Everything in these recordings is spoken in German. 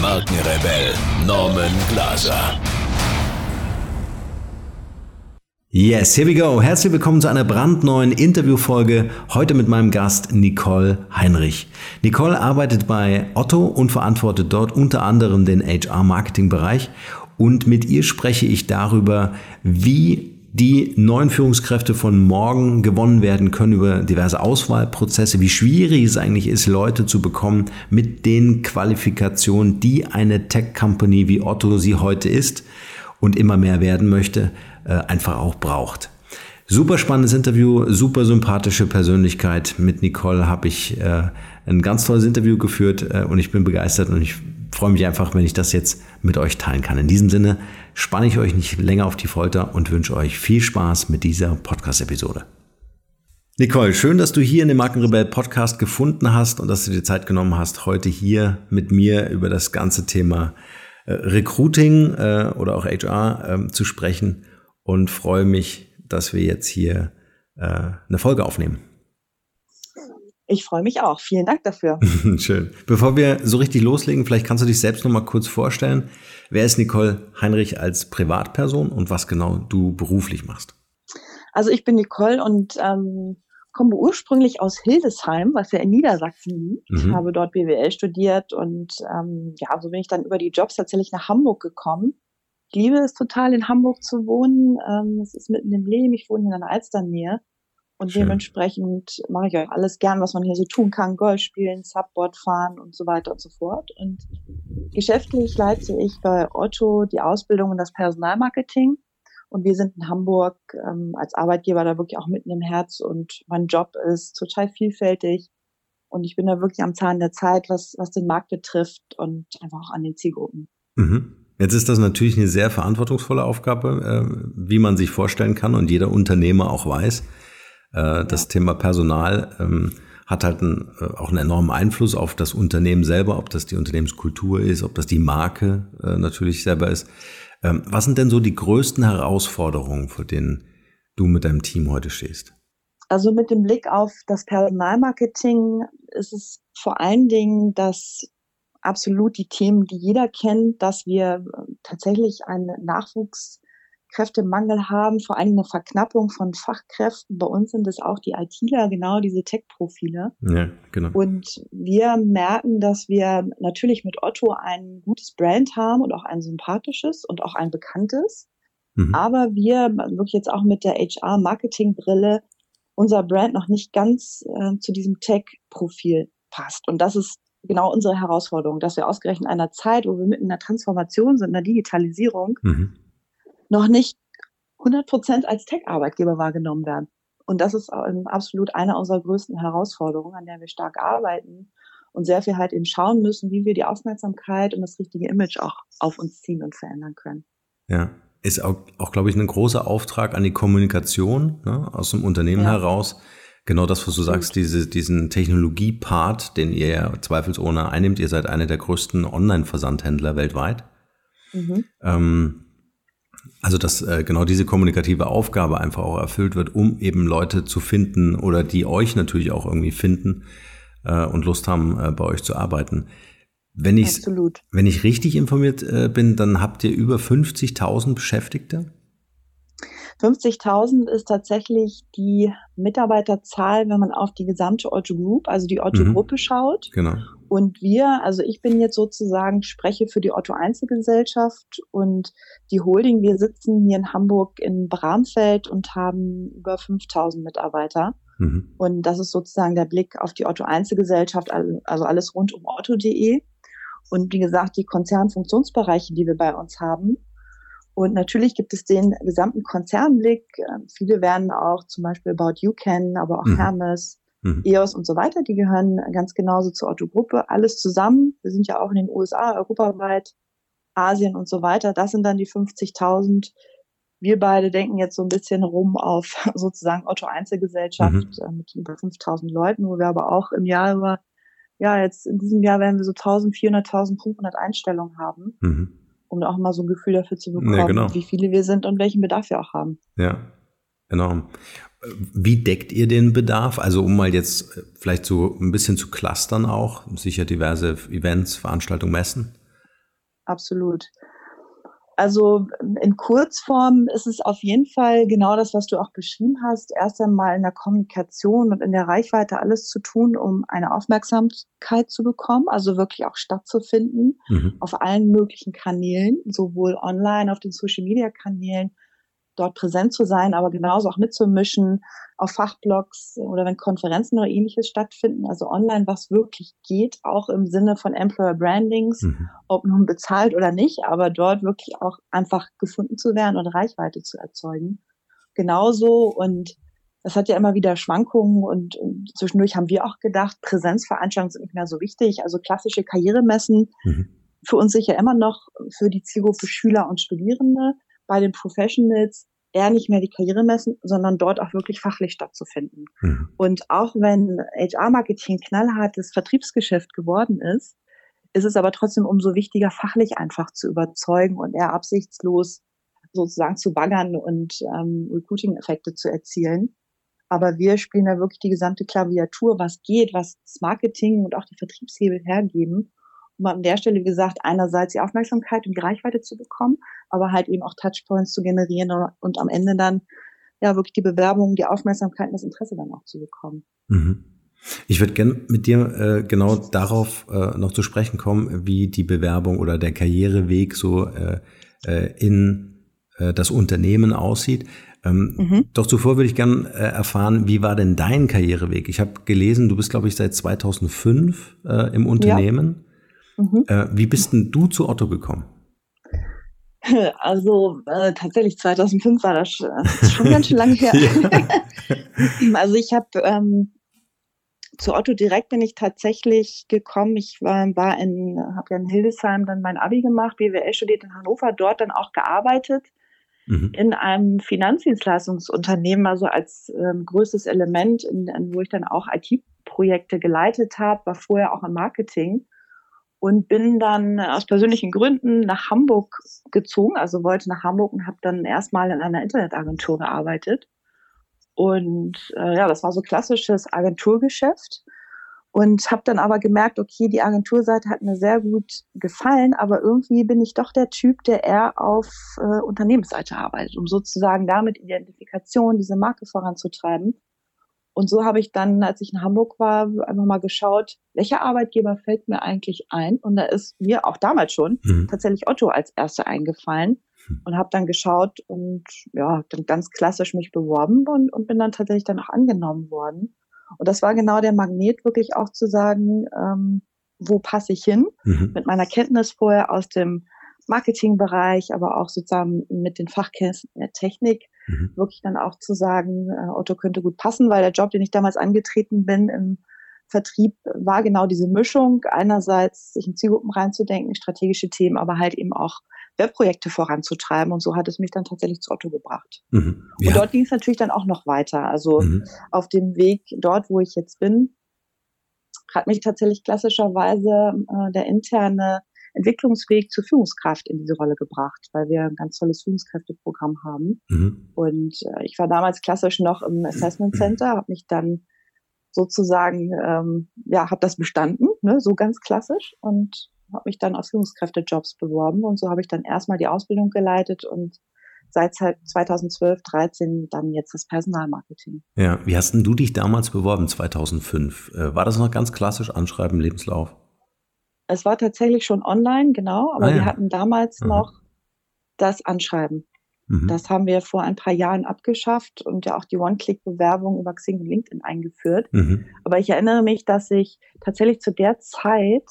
Markenrebell Norman Glaser. Yes, here we go. Herzlich willkommen zu einer brandneuen Interviewfolge. Heute mit meinem Gast Nicole Heinrich. Nicole arbeitet bei Otto und verantwortet dort unter anderem den HR-Marketing-Bereich. Und mit ihr spreche ich darüber, wie die neuen Führungskräfte von morgen gewonnen werden können über diverse Auswahlprozesse, wie schwierig es eigentlich ist, Leute zu bekommen mit den Qualifikationen, die eine Tech-Company wie Otto sie heute ist und immer mehr werden möchte, äh, einfach auch braucht. Super spannendes Interview, super sympathische Persönlichkeit. Mit Nicole habe ich äh, ein ganz tolles Interview geführt äh, und ich bin begeistert und ich freue mich einfach, wenn ich das jetzt mit euch teilen kann. In diesem Sinne spanne ich euch nicht länger auf die Folter und wünsche euch viel Spaß mit dieser Podcast-Episode. Nicole, schön, dass du hier in dem Markenrebell Podcast gefunden hast und dass du dir Zeit genommen hast, heute hier mit mir über das ganze Thema äh, Recruiting äh, oder auch HR äh, zu sprechen und freue mich, dass wir jetzt hier eine Folge aufnehmen. Ich freue mich auch. Vielen Dank dafür. Schön. Bevor wir so richtig loslegen, vielleicht kannst du dich selbst noch mal kurz vorstellen. Wer ist Nicole Heinrich als Privatperson und was genau du beruflich machst? Also ich bin Nicole und ähm, komme ursprünglich aus Hildesheim, was ja in Niedersachsen liegt. Mhm. Habe dort BWL studiert und ähm, ja, so bin ich dann über die Jobs tatsächlich nach Hamburg gekommen. Ich liebe es total, in Hamburg zu wohnen. Ähm, es ist mitten im Leben. Ich wohne in der Alsternähe. Und Schön. dementsprechend mache ich auch alles gern, was man hier so tun kann. Golf spielen, Subboard fahren und so weiter und so fort. Und geschäftlich leite ich bei Otto die Ausbildung und das Personalmarketing. Und wir sind in Hamburg ähm, als Arbeitgeber da wirklich auch mitten im Herz. Und mein Job ist total vielfältig. Und ich bin da wirklich am Zahn der Zeit, was, was den Markt betrifft und einfach auch an den Zielgruppen. Mhm. Jetzt ist das natürlich eine sehr verantwortungsvolle Aufgabe, äh, wie man sich vorstellen kann und jeder Unternehmer auch weiß. Äh, das ja. Thema Personal ähm, hat halt einen, äh, auch einen enormen Einfluss auf das Unternehmen selber, ob das die Unternehmenskultur ist, ob das die Marke äh, natürlich selber ist. Ähm, was sind denn so die größten Herausforderungen, vor denen du mit deinem Team heute stehst? Also mit dem Blick auf das Personalmarketing ist es vor allen Dingen, dass absolut die Themen, die jeder kennt, dass wir äh, tatsächlich einen Nachwuchs Kräftemangel haben, vor allem eine Verknappung von Fachkräften. Bei uns sind es auch die ITler, genau diese Tech-Profile. Ja, genau. Und wir merken, dass wir natürlich mit Otto ein gutes Brand haben und auch ein sympathisches und auch ein bekanntes. Mhm. Aber wir wirklich jetzt auch mit der HR-Marketing-Brille unser Brand noch nicht ganz äh, zu diesem Tech-Profil passt. Und das ist genau unsere Herausforderung, dass wir ausgerechnet in einer Zeit, wo wir mitten in der Transformation sind, in der Digitalisierung, mhm noch nicht 100 Prozent als Tech-Arbeitgeber wahrgenommen werden. Und das ist absolut eine unserer größten Herausforderungen, an der wir stark arbeiten und sehr viel halt eben schauen müssen, wie wir die Aufmerksamkeit und das richtige Image auch auf uns ziehen und verändern können. Ja, ist auch, auch glaube ich, ein großer Auftrag an die Kommunikation ne, aus dem Unternehmen ja. heraus. Genau das, was du sagst, diese, diesen Technologie-Part, den ihr ja zweifelsohne einnimmt. Ihr seid einer der größten Online-Versandhändler weltweit. Mhm. Ähm, also dass äh, genau diese kommunikative Aufgabe einfach auch erfüllt wird, um eben Leute zu finden oder die euch natürlich auch irgendwie finden äh, und Lust haben, äh, bei euch zu arbeiten. Wenn ich, wenn ich richtig informiert äh, bin, dann habt ihr über 50.000 Beschäftigte? 50.000 ist tatsächlich die Mitarbeiterzahl, wenn man auf die gesamte Otto Group, also die Otto mhm. Gruppe schaut. Genau. Und wir, also ich bin jetzt sozusagen, spreche für die Otto Einzelgesellschaft und die Holding. Wir sitzen hier in Hamburg in Bramfeld und haben über 5000 Mitarbeiter. Mhm. Und das ist sozusagen der Blick auf die Otto Einzelgesellschaft, also alles rund um otto.de. Und wie gesagt, die Konzernfunktionsbereiche, die wir bei uns haben, und natürlich gibt es den gesamten Konzernblick. Ähm, viele werden auch zum Beispiel About You kennen, aber auch mhm. Hermes, mhm. EOS und so weiter. Die gehören ganz genauso zur Otto-Gruppe. Alles zusammen. Wir sind ja auch in den USA europaweit Asien und so weiter. Das sind dann die 50.000. Wir beide denken jetzt so ein bisschen rum auf sozusagen Otto Einzelgesellschaft mhm. Äh, mit über 5.000 Leuten, wo wir aber auch im Jahr über, ja, jetzt in diesem Jahr werden wir so 1.400, 1.500 Einstellungen haben, mhm. um auch mal so ein Gefühl dafür zu bekommen, ja, genau. wie viele wir sind und welchen Bedarf wir auch haben. Ja, enorm. Wie deckt ihr den Bedarf? Also um mal jetzt äh, vielleicht so ein bisschen zu clustern auch, sicher diverse Events, Veranstaltungen, Messen? Absolut. Also in Kurzform ist es auf jeden Fall genau das, was du auch beschrieben hast. Erst einmal in der Kommunikation und in der Reichweite alles zu tun, um eine Aufmerksamkeit zu bekommen, also wirklich auch stattzufinden mhm. auf allen möglichen Kanälen, sowohl online auf den Social-Media-Kanälen, dort präsent zu sein, aber genauso auch mitzumischen auf Fachblogs oder wenn Konferenzen oder ähnliches stattfinden, also online, was wirklich geht, auch im Sinne von Employer Brandings, mhm. ob nun bezahlt oder nicht, aber dort wirklich auch einfach gefunden zu werden und Reichweite zu erzeugen. Genauso und das hat ja immer wieder Schwankungen und, und zwischendurch haben wir auch gedacht, Präsenzveranstaltungen sind nicht mehr so wichtig, also klassische Karrieremessen. Mhm. Für uns sicher immer noch für die Zielgruppe Schüler und Studierende bei den Professionals eher nicht mehr die Karriere messen, sondern dort auch wirklich fachlich stattzufinden. Mhm. Und auch wenn HR-Marketing knallhartes Vertriebsgeschäft geworden ist, ist es aber trotzdem umso wichtiger, fachlich einfach zu überzeugen und eher absichtslos sozusagen zu baggern und ähm, Recruiting-Effekte zu erzielen. Aber wir spielen da wirklich die gesamte Klaviatur, was geht, was das Marketing und auch die Vertriebshebel hergeben um an der Stelle gesagt, einerseits die Aufmerksamkeit und die Reichweite zu bekommen, aber halt eben auch Touchpoints zu generieren und, und am Ende dann ja wirklich die Bewerbung, die Aufmerksamkeit und das Interesse dann auch zu bekommen. Mhm. Ich würde gerne mit dir äh, genau darauf äh, noch zu sprechen kommen, wie die Bewerbung oder der Karriereweg so äh, äh in äh, das Unternehmen aussieht. Ähm, mhm. Doch zuvor würde ich gerne äh, erfahren, wie war denn dein Karriereweg? Ich habe gelesen, du bist, glaube ich, seit 2005 äh, im Unternehmen. Mhm. Äh, wie bist denn du zu Otto gekommen? Also äh, tatsächlich 2005 war das, das äh, schon ganz schön lange her. also ich habe ähm, zu Otto direkt bin ich tatsächlich gekommen. Ich war, war in, habe ja in Hildesheim dann mein Abi gemacht, BWL studiert in Hannover, dort dann auch gearbeitet mhm. in einem Finanzdienstleistungsunternehmen, also als ähm, größtes Element, in, in, wo ich dann auch IT-Projekte geleitet habe, war vorher auch im Marketing und bin dann aus persönlichen Gründen nach Hamburg gezogen, also wollte nach Hamburg und habe dann erstmal in einer Internetagentur gearbeitet. Und äh, ja, das war so klassisches Agenturgeschäft. Und habe dann aber gemerkt, okay, die Agenturseite hat mir sehr gut gefallen, aber irgendwie bin ich doch der Typ, der eher auf äh, Unternehmensseite arbeitet, um sozusagen damit Identifikation, diese Marke voranzutreiben. Und so habe ich dann, als ich in Hamburg war, einfach mal geschaut, welcher Arbeitgeber fällt mir eigentlich ein? Und da ist mir auch damals schon mhm. tatsächlich Otto als erster eingefallen mhm. und habe dann geschaut und ja, dann ganz klassisch mich beworben und, und bin dann tatsächlich dann auch angenommen worden. Und das war genau der Magnet, wirklich auch zu sagen, ähm, wo passe ich hin? Mhm. Mit meiner Kenntnis vorher aus dem Marketingbereich, aber auch sozusagen mit den Fachkenntnissen der Technik mhm. wirklich dann auch zu sagen, äh, Otto könnte gut passen, weil der Job, den ich damals angetreten bin im Vertrieb, war genau diese Mischung. Einerseits sich in Zielgruppen reinzudenken, strategische Themen, aber halt eben auch Webprojekte voranzutreiben. Und so hat es mich dann tatsächlich zu Otto gebracht. Mhm. Ja. Und dort ging es natürlich dann auch noch weiter. Also mhm. auf dem Weg dort, wo ich jetzt bin, hat mich tatsächlich klassischerweise äh, der interne Entwicklungsweg zur Führungskraft in diese Rolle gebracht, weil wir ein ganz tolles Führungskräfteprogramm haben. Mhm. Und äh, ich war damals klassisch noch im Assessment Center, habe mich dann sozusagen, ähm, ja, habe das bestanden, ne, so ganz klassisch und habe mich dann auf Führungskräftejobs beworben und so habe ich dann erstmal die Ausbildung geleitet und seit 2012, 13 dann jetzt das Personalmarketing. Ja, wie hast denn du dich damals beworben, 2005? Äh, war das noch ganz klassisch Anschreiben, Lebenslauf? Es war tatsächlich schon online, genau, aber ah, ja. wir hatten damals mhm. noch das Anschreiben. Mhm. Das haben wir vor ein paar Jahren abgeschafft und ja auch die One-Click-Bewerbung über Xing und LinkedIn eingeführt. Mhm. Aber ich erinnere mich, dass ich tatsächlich zu der Zeit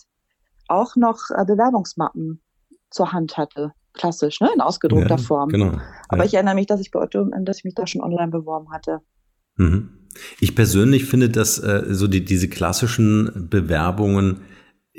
auch noch äh, Bewerbungsmappen zur Hand hatte. Klassisch, ne? In ausgedruckter ja, Form. Genau. Aber ja. ich erinnere mich, dass ich bei Otto, dass ich mich da schon online beworben hatte. Mhm. Ich persönlich finde, dass äh, so die, diese klassischen Bewerbungen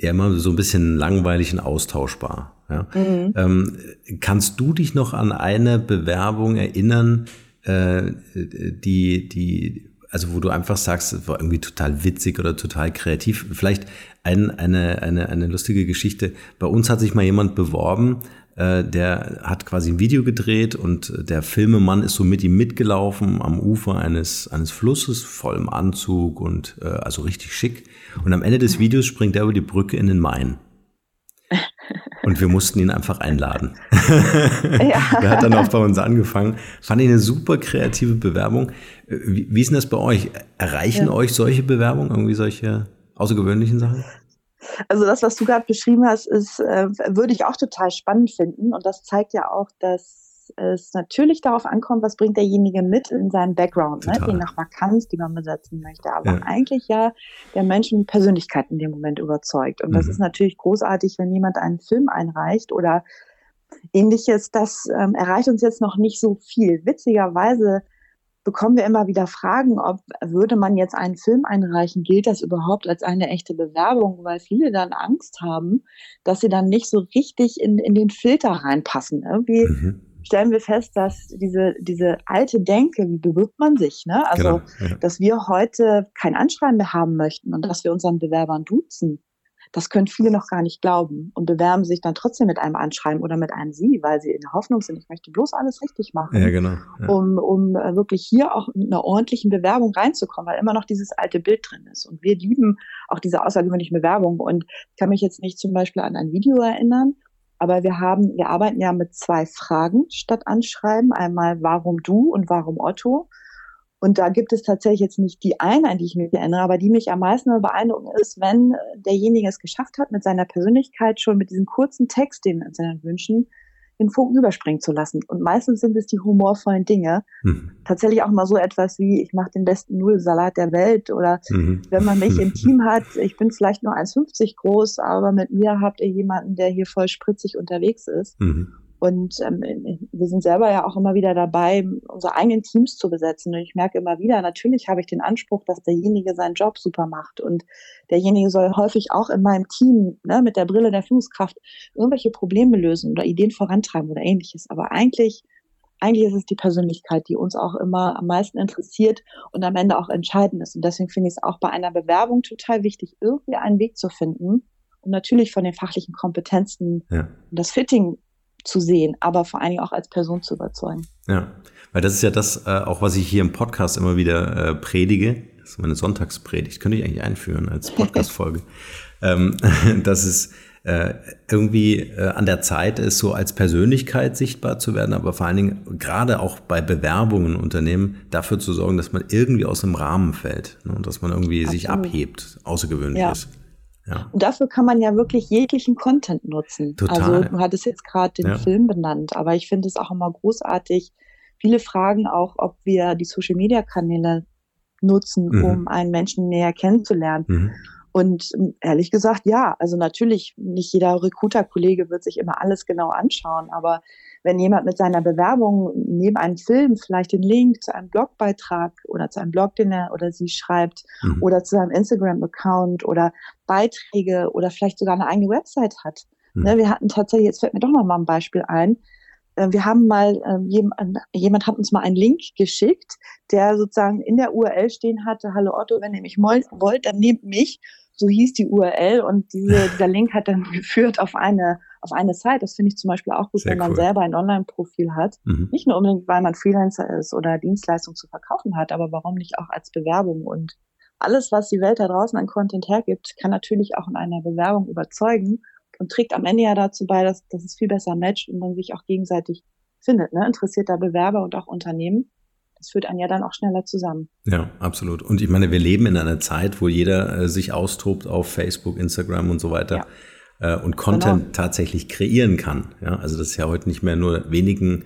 ja immer so ein bisschen langweilig und austauschbar. Ja? Mhm. Ähm, kannst du dich noch an eine Bewerbung erinnern, äh, die, die, also wo du einfach sagst, es war irgendwie total witzig oder total kreativ? Vielleicht ein, eine, eine, eine lustige Geschichte. Bei uns hat sich mal jemand beworben, äh, der hat quasi ein Video gedreht und der Filmemann ist so mit ihm mitgelaufen am Ufer eines, eines Flusses, voll im Anzug und äh, also richtig schick. Und am Ende des Videos springt er über die Brücke in den Main. Und wir mussten ihn einfach einladen. Ja. er hat dann auch bei uns angefangen. Fand ich eine super kreative Bewerbung. Wie, wie ist denn das bei euch? Erreichen ja. euch solche Bewerbungen, irgendwie solche außergewöhnlichen Sachen? Also das, was du gerade beschrieben hast, ist, äh, würde ich auch total spannend finden. Und das zeigt ja auch, dass es natürlich darauf ankommt, was bringt derjenige mit in seinem Background, ne? je nach Vakanz, die man besetzen möchte. Aber ja. eigentlich ja der Menschen Persönlichkeit in dem Moment überzeugt. Und mhm. das ist natürlich großartig, wenn jemand einen Film einreicht oder ähnliches. Das ähm, erreicht uns jetzt noch nicht so viel. Witzigerweise bekommen wir immer wieder Fragen, ob würde man jetzt einen Film einreichen, gilt das überhaupt als eine echte Bewerbung, weil viele dann Angst haben, dass sie dann nicht so richtig in, in den Filter reinpassen. Irgendwie mhm. stellen wir fest, dass diese, diese alte Denke, wie bewirbt man sich, ne? Also, genau, ja. dass wir heute kein Anschreiben mehr haben möchten und dass wir unseren Bewerbern duzen das können viele noch gar nicht glauben und bewerben sich dann trotzdem mit einem Anschreiben oder mit einem Sie, weil sie in der Hoffnung sind, ich möchte bloß alles richtig machen, ja, genau, ja. um, um äh, wirklich hier auch in einer ordentlichen Bewerbung reinzukommen, weil immer noch dieses alte Bild drin ist. Und wir lieben auch diese außergewöhnliche Bewerbung. Und ich kann mich jetzt nicht zum Beispiel an ein Video erinnern, aber wir haben, wir arbeiten ja mit zwei Fragen statt Anschreiben. Einmal warum du und warum Otto. Und da gibt es tatsächlich jetzt nicht die eine, an die ich mich erinnere, aber die mich am meisten beeindrucken ist, wenn derjenige es geschafft hat, mit seiner Persönlichkeit schon mit diesem kurzen Text, den wir seinen wünschen, den Funken überspringen zu lassen. Und meistens sind es die humorvollen Dinge. Mhm. Tatsächlich auch mal so etwas wie, ich mache den besten Nudelsalat der Welt oder mhm. wenn man mich im Team hat, ich bin vielleicht nur 1,50 groß, aber mit mir habt ihr jemanden, der hier voll spritzig unterwegs ist. Mhm. Und ähm, wir sind selber ja auch immer wieder dabei, unsere eigenen Teams zu besetzen. Und ich merke immer wieder, natürlich habe ich den Anspruch, dass derjenige seinen Job super macht. Und derjenige soll häufig auch in meinem Team ne, mit der Brille der Führungskraft irgendwelche Probleme lösen oder Ideen vorantreiben oder ähnliches. Aber eigentlich, eigentlich ist es die Persönlichkeit, die uns auch immer am meisten interessiert und am Ende auch entscheidend ist. Und deswegen finde ich es auch bei einer Bewerbung total wichtig, irgendwie einen Weg zu finden, und natürlich von den fachlichen Kompetenzen ja. das Fitting zu sehen, aber vor allen Dingen auch als Person zu überzeugen. Ja, weil das ist ja das äh, auch, was ich hier im Podcast immer wieder äh, predige. Das ist meine Sonntagspredigt. Könnte ich eigentlich einführen als Podcast-Folge. ähm, dass es äh, irgendwie äh, an der Zeit ist, so als Persönlichkeit sichtbar zu werden, aber vor allen Dingen gerade auch bei Bewerbungen Unternehmen dafür zu sorgen, dass man irgendwie aus dem Rahmen fällt ne, und dass man irgendwie Absolut. sich abhebt, außergewöhnlich ja. ist. Ja. Und dafür kann man ja wirklich jeglichen Content nutzen. Total. Also du hattest jetzt gerade den ja. Film benannt, aber ich finde es auch immer großartig. Viele fragen auch, ob wir die Social-Media-Kanäle nutzen, mhm. um einen Menschen näher kennenzulernen. Mhm. Und ehrlich gesagt, ja, also natürlich, nicht jeder Recruiter-Kollege wird sich immer alles genau anschauen, aber wenn jemand mit seiner Bewerbung neben einem Film vielleicht den Link zu einem Blogbeitrag oder zu einem Blog, den er oder sie schreibt, mhm. oder zu einem Instagram-Account oder Beiträge oder vielleicht sogar eine eigene Website hat. Mhm. Ne, wir hatten tatsächlich, jetzt fällt mir doch noch mal ein Beispiel ein, äh, wir haben mal, ähm, jemand, jemand hat uns mal einen Link geschickt, der sozusagen in der URL stehen hatte, hallo Otto, wenn ihr mich wollt, dann nehmt mich. So hieß die URL und diese, dieser Link hat dann geführt auf eine auf eine Site. Das finde ich zum Beispiel auch gut, Sehr wenn man cool. selber ein Online-Profil hat. Mhm. Nicht nur unbedingt, weil man Freelancer ist oder Dienstleistungen zu verkaufen hat, aber warum nicht auch als Bewerbung und alles, was die Welt da draußen an Content hergibt, kann natürlich auch in einer Bewerbung überzeugen und trägt am Ende ja dazu bei, dass, dass es viel besser matcht und man sich auch gegenseitig findet, ne? Interessierter Bewerber und auch Unternehmen. Das führt einen ja dann auch schneller zusammen. Ja, absolut. Und ich meine, wir leben in einer Zeit, wo jeder äh, sich austobt auf Facebook, Instagram und so weiter. Ja äh, und Content genau. tatsächlich kreieren kann. Ja, also das ist ja heute nicht mehr nur wenigen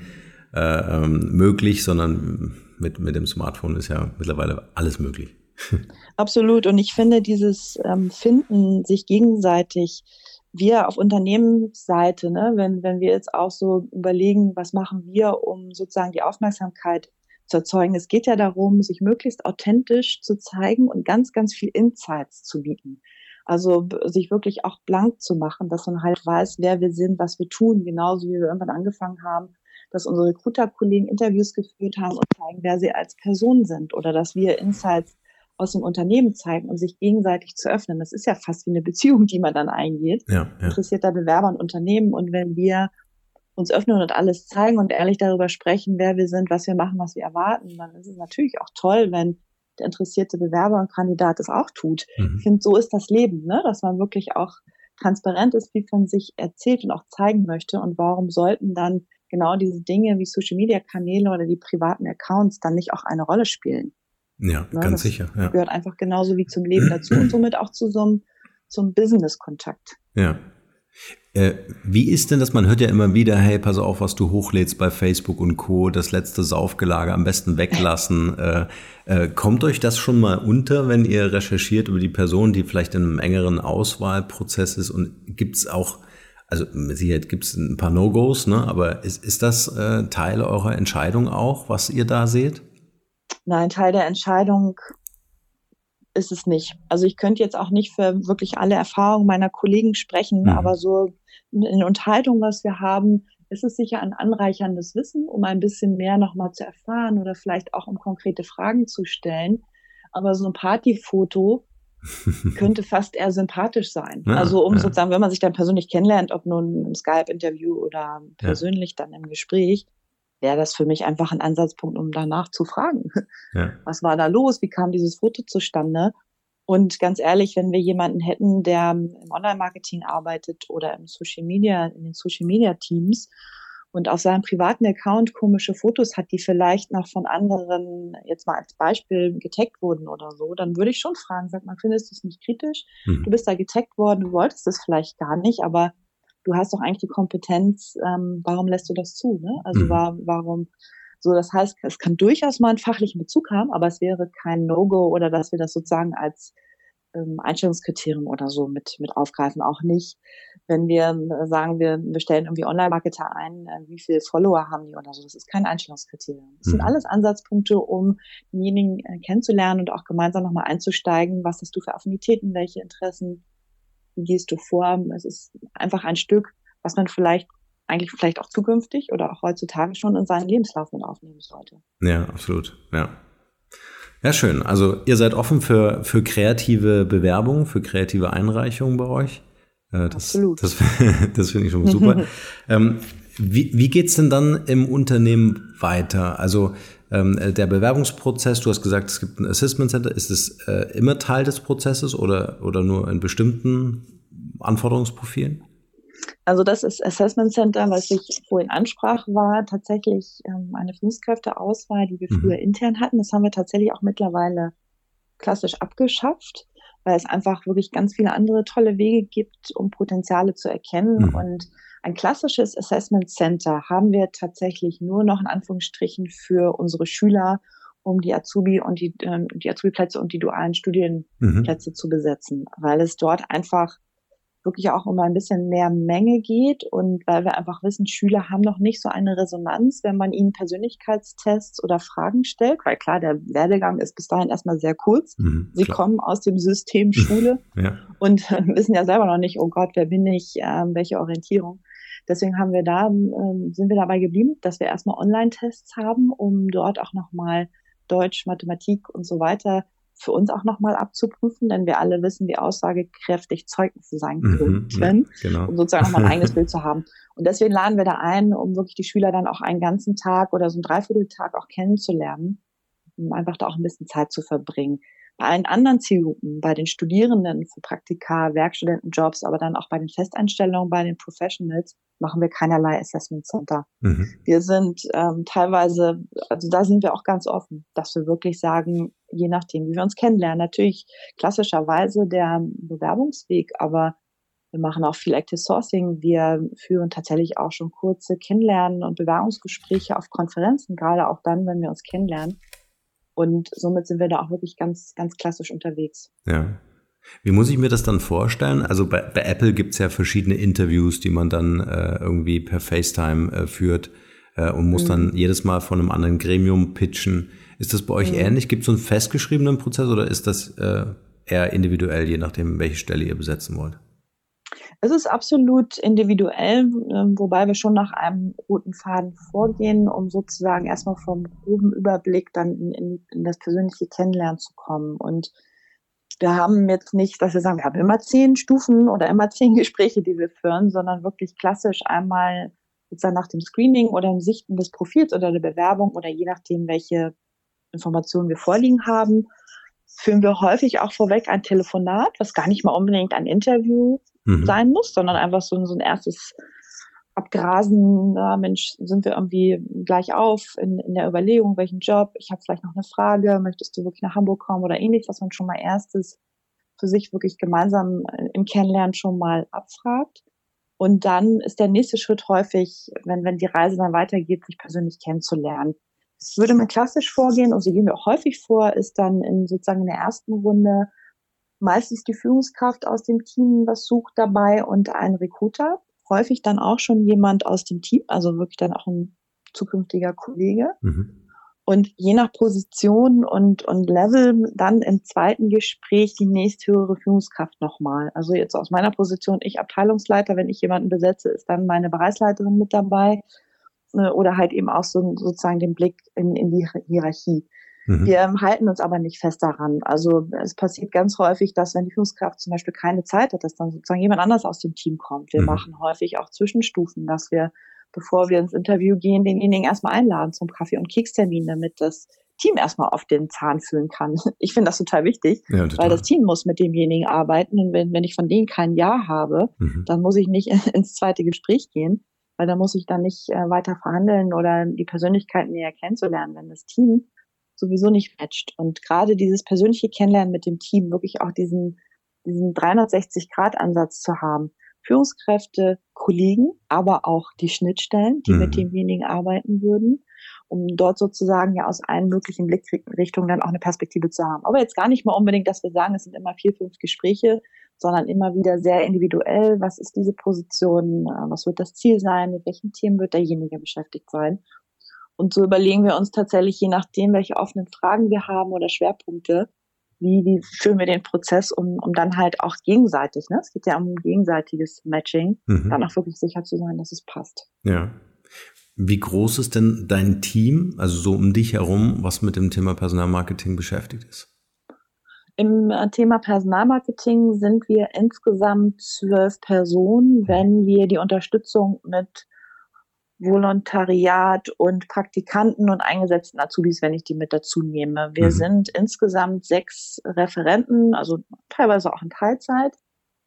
äh, ähm, möglich, sondern mit, mit dem Smartphone ist ja mittlerweile alles möglich. Absolut. Und ich finde dieses ähm, Finden sich gegenseitig, wir auf Unternehmensseite, ne, wenn, wenn wir jetzt auch so überlegen, was machen wir, um sozusagen die Aufmerksamkeit zu erzeugen. Es geht ja darum, sich möglichst authentisch zu zeigen und ganz, ganz viel Insights zu bieten. Also sich wirklich auch blank zu machen, dass man halt weiß, wer wir sind, was wir tun, genauso wie wir irgendwann angefangen haben, dass unsere Recruiter-Kollegen Interviews geführt haben und zeigen, wer sie als Person sind oder dass wir Insights aus dem Unternehmen zeigen und sich gegenseitig zu öffnen. Das ist ja fast wie eine Beziehung, die man dann eingeht. Ja, ja. Interessierter Bewerber und Unternehmen. Und wenn wir uns öffnen und alles zeigen und ehrlich darüber sprechen, wer wir sind, was wir machen, was wir erwarten, dann ist es natürlich auch toll, wenn der interessierte Bewerber und Kandidat es auch tut. Mhm. Ich finde, so ist das Leben, ne? dass man wirklich auch transparent ist, wie von sich erzählt und auch zeigen möchte. Und warum sollten dann genau diese Dinge wie Social Media Kanäle oder die privaten Accounts dann nicht auch eine Rolle spielen? Ja, ne? ganz das sicher. Ja. Gehört einfach genauso wie zum Leben dazu und somit auch zu so einem, zum Business-Kontakt. Ja, äh, wie ist denn das? Man hört ja immer wieder, hey, pass auf, was du hochlädst bei Facebook und Co. Das letzte Saufgelage am besten weglassen. äh, äh, kommt euch das schon mal unter, wenn ihr recherchiert über die Person, die vielleicht in einem engeren Auswahlprozess ist? Und gibt es auch, also mit Sicherheit gibt es ein paar No-Gos, ne? aber ist, ist das äh, Teil eurer Entscheidung auch, was ihr da seht? Nein, Teil der Entscheidung ist es nicht. Also ich könnte jetzt auch nicht für wirklich alle Erfahrungen meiner Kollegen sprechen, mhm. aber so in Unterhaltung, was wir haben, ist es sicher ein anreicherndes Wissen, um ein bisschen mehr nochmal zu erfahren oder vielleicht auch um konkrete Fragen zu stellen. Aber so ein Partyfoto könnte fast eher sympathisch sein. Ja, also um ja. sozusagen, wenn man sich dann persönlich kennenlernt, ob nun im Skype-Interview oder persönlich ja. dann im Gespräch, wäre das für mich einfach ein Ansatzpunkt, um danach zu fragen. Ja. Was war da los? Wie kam dieses Foto zustande? Und ganz ehrlich, wenn wir jemanden hätten, der im Online-Marketing arbeitet oder im Social Media, in den Social Media Teams und auf seinem privaten Account komische Fotos hat, die vielleicht noch von anderen jetzt mal als Beispiel getaggt wurden oder so, dann würde ich schon fragen, sag mal, findest du es nicht kritisch? Mhm. Du bist da getaggt worden, du wolltest es vielleicht gar nicht, aber du hast doch eigentlich die Kompetenz, ähm, warum lässt du das zu? Ne? Also mhm. war, warum so, das heißt, es kann durchaus mal einen fachlichen Bezug haben, aber es wäre kein No-Go oder dass wir das sozusagen als ähm, Einstellungskriterium oder so mit, mit aufgreifen. Auch nicht, wenn wir äh, sagen, wir, wir stellen irgendwie Online-Marketer ein, äh, wie viele Follower haben die oder so. Das ist kein Einstellungskriterium. Das mhm. sind alles Ansatzpunkte, um denjenigen äh, kennenzulernen und auch gemeinsam nochmal einzusteigen. Was hast du für Affinitäten, welche Interessen? Wie gehst du vor? Es ist einfach ein Stück, was man vielleicht eigentlich vielleicht auch zukünftig oder auch heutzutage schon in seinen Lebenslauf mit aufnehmen sollte. Ja, absolut. Ja. Ja, schön. Also ihr seid offen für, für kreative Bewerbungen, für kreative Einreichungen bei euch. Äh, das, Absolut. Das, das finde ich schon super. ähm, wie, wie geht's denn dann im Unternehmen weiter? Also der Bewerbungsprozess, du hast gesagt, es gibt ein Assessment Center. Ist es äh, immer Teil des Prozesses oder, oder nur in bestimmten Anforderungsprofilen? Also das ist Assessment Center, was ich vorhin ansprach, war tatsächlich ähm, eine Führungskräfteauswahl, die wir mhm. früher intern hatten. Das haben wir tatsächlich auch mittlerweile klassisch abgeschafft, weil es einfach wirklich ganz viele andere tolle Wege gibt, um Potenziale zu erkennen mhm. und ein klassisches Assessment Center haben wir tatsächlich nur noch in Anführungsstrichen für unsere Schüler, um die Azubi und die, äh, die Azubi-Plätze und die dualen Studienplätze mhm. zu besetzen, weil es dort einfach wirklich auch um ein bisschen mehr Menge geht und weil wir einfach wissen, Schüler haben noch nicht so eine Resonanz, wenn man ihnen Persönlichkeitstests oder Fragen stellt, weil klar, der Werdegang ist bis dahin erstmal sehr kurz. Mhm, Sie klar. kommen aus dem System Schule ja. und wissen ja selber noch nicht, oh Gott, wer bin ich, äh, welche Orientierung. Deswegen haben wir da, ähm, sind wir dabei geblieben, dass wir erstmal Online-Tests haben, um dort auch nochmal Deutsch, Mathematik und so weiter für uns auch nochmal abzuprüfen, denn wir alle wissen, wie aussagekräftig Zeugnisse sein mhm, könnten, ja, genau. um sozusagen nochmal ein eigenes Bild zu haben. Und deswegen laden wir da ein, um wirklich die Schüler dann auch einen ganzen Tag oder so einen Dreivierteltag auch kennenzulernen, um einfach da auch ein bisschen Zeit zu verbringen. Bei allen anderen Zielgruppen, bei den Studierenden für Praktika, Werkstudentenjobs, aber dann auch bei den Festeinstellungen, bei den Professionals, machen wir keinerlei Assessment Center. Mhm. Wir sind ähm, teilweise, also da sind wir auch ganz offen, dass wir wirklich sagen, je nachdem, wie wir uns kennenlernen, natürlich klassischerweise der Bewerbungsweg, aber wir machen auch viel Active Sourcing. Wir führen tatsächlich auch schon kurze Kennenlernen und Bewerbungsgespräche auf Konferenzen, gerade auch dann, wenn wir uns kennenlernen. Und somit sind wir da auch wirklich ganz, ganz klassisch unterwegs. Ja. Wie muss ich mir das dann vorstellen? Also bei, bei Apple gibt es ja verschiedene Interviews, die man dann äh, irgendwie per FaceTime äh, führt äh, und muss mhm. dann jedes Mal von einem anderen Gremium pitchen. Ist das bei euch mhm. ähnlich? Gibt es so einen festgeschriebenen Prozess oder ist das äh, eher individuell, je nachdem, welche Stelle ihr besetzen wollt? Es ist absolut individuell, ähm, wobei wir schon nach einem roten Faden vorgehen, um sozusagen erstmal vom groben Überblick dann in, in, in das persönliche Kennenlernen zu kommen. Und wir haben jetzt nicht, dass wir sagen, wir haben immer zehn Stufen oder immer zehn Gespräche, die wir führen, sondern wirklich klassisch einmal sozusagen nach dem Screening oder im Sichten des Profils oder der Bewerbung oder je nachdem, welche Informationen wir vorliegen haben, führen wir häufig auch vorweg ein Telefonat, was gar nicht mal unbedingt ein Interview mhm. sein muss, sondern einfach so, so ein erstes Abgrasen, na, Mensch, sind wir irgendwie gleich auf in, in der Überlegung, welchen Job, ich habe vielleicht noch eine Frage, möchtest du wirklich nach Hamburg kommen oder ähnlich, was man schon mal erstes für sich wirklich gemeinsam äh, im Kennenlernen schon mal abfragt. Und dann ist der nächste Schritt häufig, wenn, wenn die Reise dann weitergeht, sich persönlich kennenzulernen. Das würde man klassisch vorgehen und so gehen wir auch häufig vor, ist dann in sozusagen in der ersten Runde meistens die Führungskraft aus dem Team was sucht dabei und ein Recruiter. Häufig dann auch schon jemand aus dem Team, also wirklich dann auch ein zukünftiger Kollege. Mhm. Und je nach Position und, und Level dann im zweiten Gespräch die nächsthöhere Führungskraft nochmal. Also jetzt aus meiner Position, ich Abteilungsleiter, wenn ich jemanden besetze, ist dann meine Bereichsleiterin mit dabei äh, oder halt eben auch so sozusagen den Blick in, in die Hierarchie. Mhm. Wir halten uns aber nicht fest daran. Also es passiert ganz häufig, dass wenn die Führungskraft zum Beispiel keine Zeit hat, dass dann sozusagen jemand anders aus dem Team kommt. Wir mhm. machen häufig auch Zwischenstufen, dass wir, bevor wir ins Interview gehen, denjenigen erstmal einladen zum Kaffee- und Kekstermin, damit das Team erstmal auf den Zahn fühlen kann. Ich finde das total wichtig, ja, total. weil das Team muss mit demjenigen arbeiten. Und wenn, wenn ich von denen kein Ja habe, mhm. dann muss ich nicht ins zweite Gespräch gehen, weil dann muss ich dann nicht äh, weiter verhandeln oder die Persönlichkeiten näher kennenzulernen, wenn das Team sowieso nicht matcht. Und gerade dieses persönliche Kennenlernen mit dem Team, wirklich auch diesen, diesen 360-Grad-Ansatz zu haben. Führungskräfte, Kollegen, aber auch die Schnittstellen, die mhm. mit demjenigen arbeiten würden, um dort sozusagen ja aus allen möglichen Blickrichtungen dann auch eine Perspektive zu haben. Aber jetzt gar nicht mal unbedingt, dass wir sagen, es sind immer vier, fünf Gespräche, sondern immer wieder sehr individuell. Was ist diese Position? Was wird das Ziel sein? Mit welchen Themen wird derjenige beschäftigt sein? Und so überlegen wir uns tatsächlich, je nachdem, welche offenen Fragen wir haben oder Schwerpunkte, wie, wie führen wir den Prozess, um, um dann halt auch gegenseitig, ne? es geht ja um gegenseitiges Matching, mhm. dann auch wirklich sicher zu sein, dass es passt. Ja. Wie groß ist denn dein Team, also so um dich herum, was mit dem Thema Personalmarketing beschäftigt ist? Im äh, Thema Personalmarketing sind wir insgesamt zwölf Personen, mhm. wenn wir die Unterstützung mit Volontariat und Praktikanten und eingesetzten Azubis, wenn ich die mit dazu nehme. Wir mhm. sind insgesamt sechs Referenten, also teilweise auch in Teilzeit.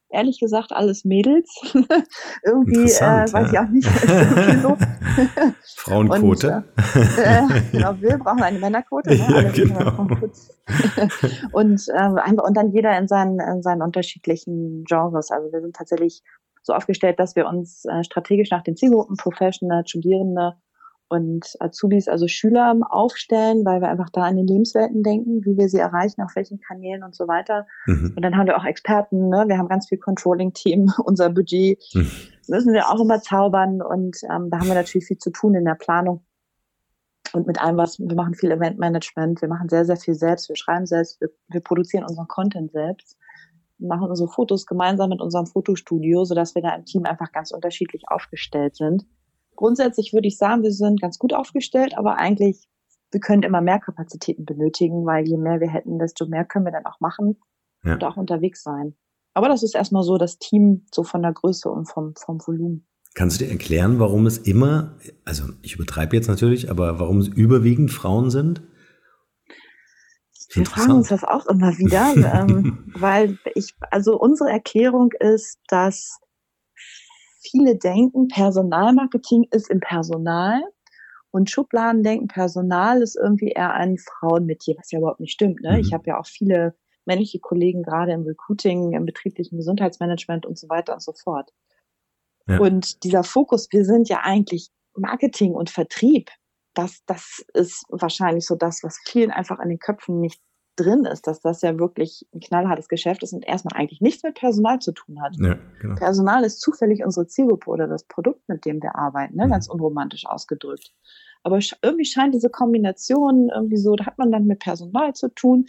Ehrlich gesagt, alles Mädels. Irgendwie äh, weiß ich auch nicht. Frauenquote. Und, äh, äh, genau, wir brauchen eine Männerquote. Ne? Ja, genau. und, äh, und dann jeder in seinen, in seinen unterschiedlichen Genres. Also wir sind tatsächlich so aufgestellt, dass wir uns äh, strategisch nach den Zielgruppen, Professional, Studierende und Azubis, also Schüler aufstellen, weil wir einfach da an den Lebenswelten denken, wie wir sie erreichen, auf welchen Kanälen und so weiter. Mhm. Und dann haben wir auch Experten, ne? wir haben ganz viel Controlling-Team, unser Budget mhm. müssen wir auch immer zaubern und ähm, da haben wir natürlich viel zu tun in der Planung. Und mit allem, was wir machen, viel Eventmanagement, wir machen sehr, sehr viel selbst, wir schreiben selbst, wir, wir produzieren unseren Content selbst machen unsere Fotos gemeinsam mit unserem Fotostudio, sodass wir da im Team einfach ganz unterschiedlich aufgestellt sind. Grundsätzlich würde ich sagen, wir sind ganz gut aufgestellt, aber eigentlich, wir können immer mehr Kapazitäten benötigen, weil je mehr wir hätten, desto mehr können wir dann auch machen ja. und auch unterwegs sein. Aber das ist erstmal so das Team, so von der Größe und vom, vom Volumen. Kannst du dir erklären, warum es immer, also ich übertreibe jetzt natürlich, aber warum es überwiegend Frauen sind? Wir fragen uns das auch immer wieder, ähm, weil ich, also unsere Erklärung ist, dass viele denken, Personalmarketing ist im Personal und Schubladen denken, Personal ist irgendwie eher ein Frauenmetier, was ja überhaupt nicht stimmt. Ne? Mhm. Ich habe ja auch viele männliche Kollegen, gerade im Recruiting, im betrieblichen Gesundheitsmanagement und so weiter und so fort. Ja. Und dieser Fokus, wir sind ja eigentlich Marketing und Vertrieb das, das ist wahrscheinlich so das, was vielen einfach an den Köpfen nicht drin ist, dass das ja wirklich ein knallhartes Geschäft ist und erstmal eigentlich nichts mit Personal zu tun hat. Ja, genau. Personal ist zufällig unsere Zielgruppe oder das Produkt, mit dem wir arbeiten, ne? Mhm. ganz unromantisch ausgedrückt. Aber irgendwie scheint diese Kombination irgendwie so, da hat man dann mit Personal zu tun.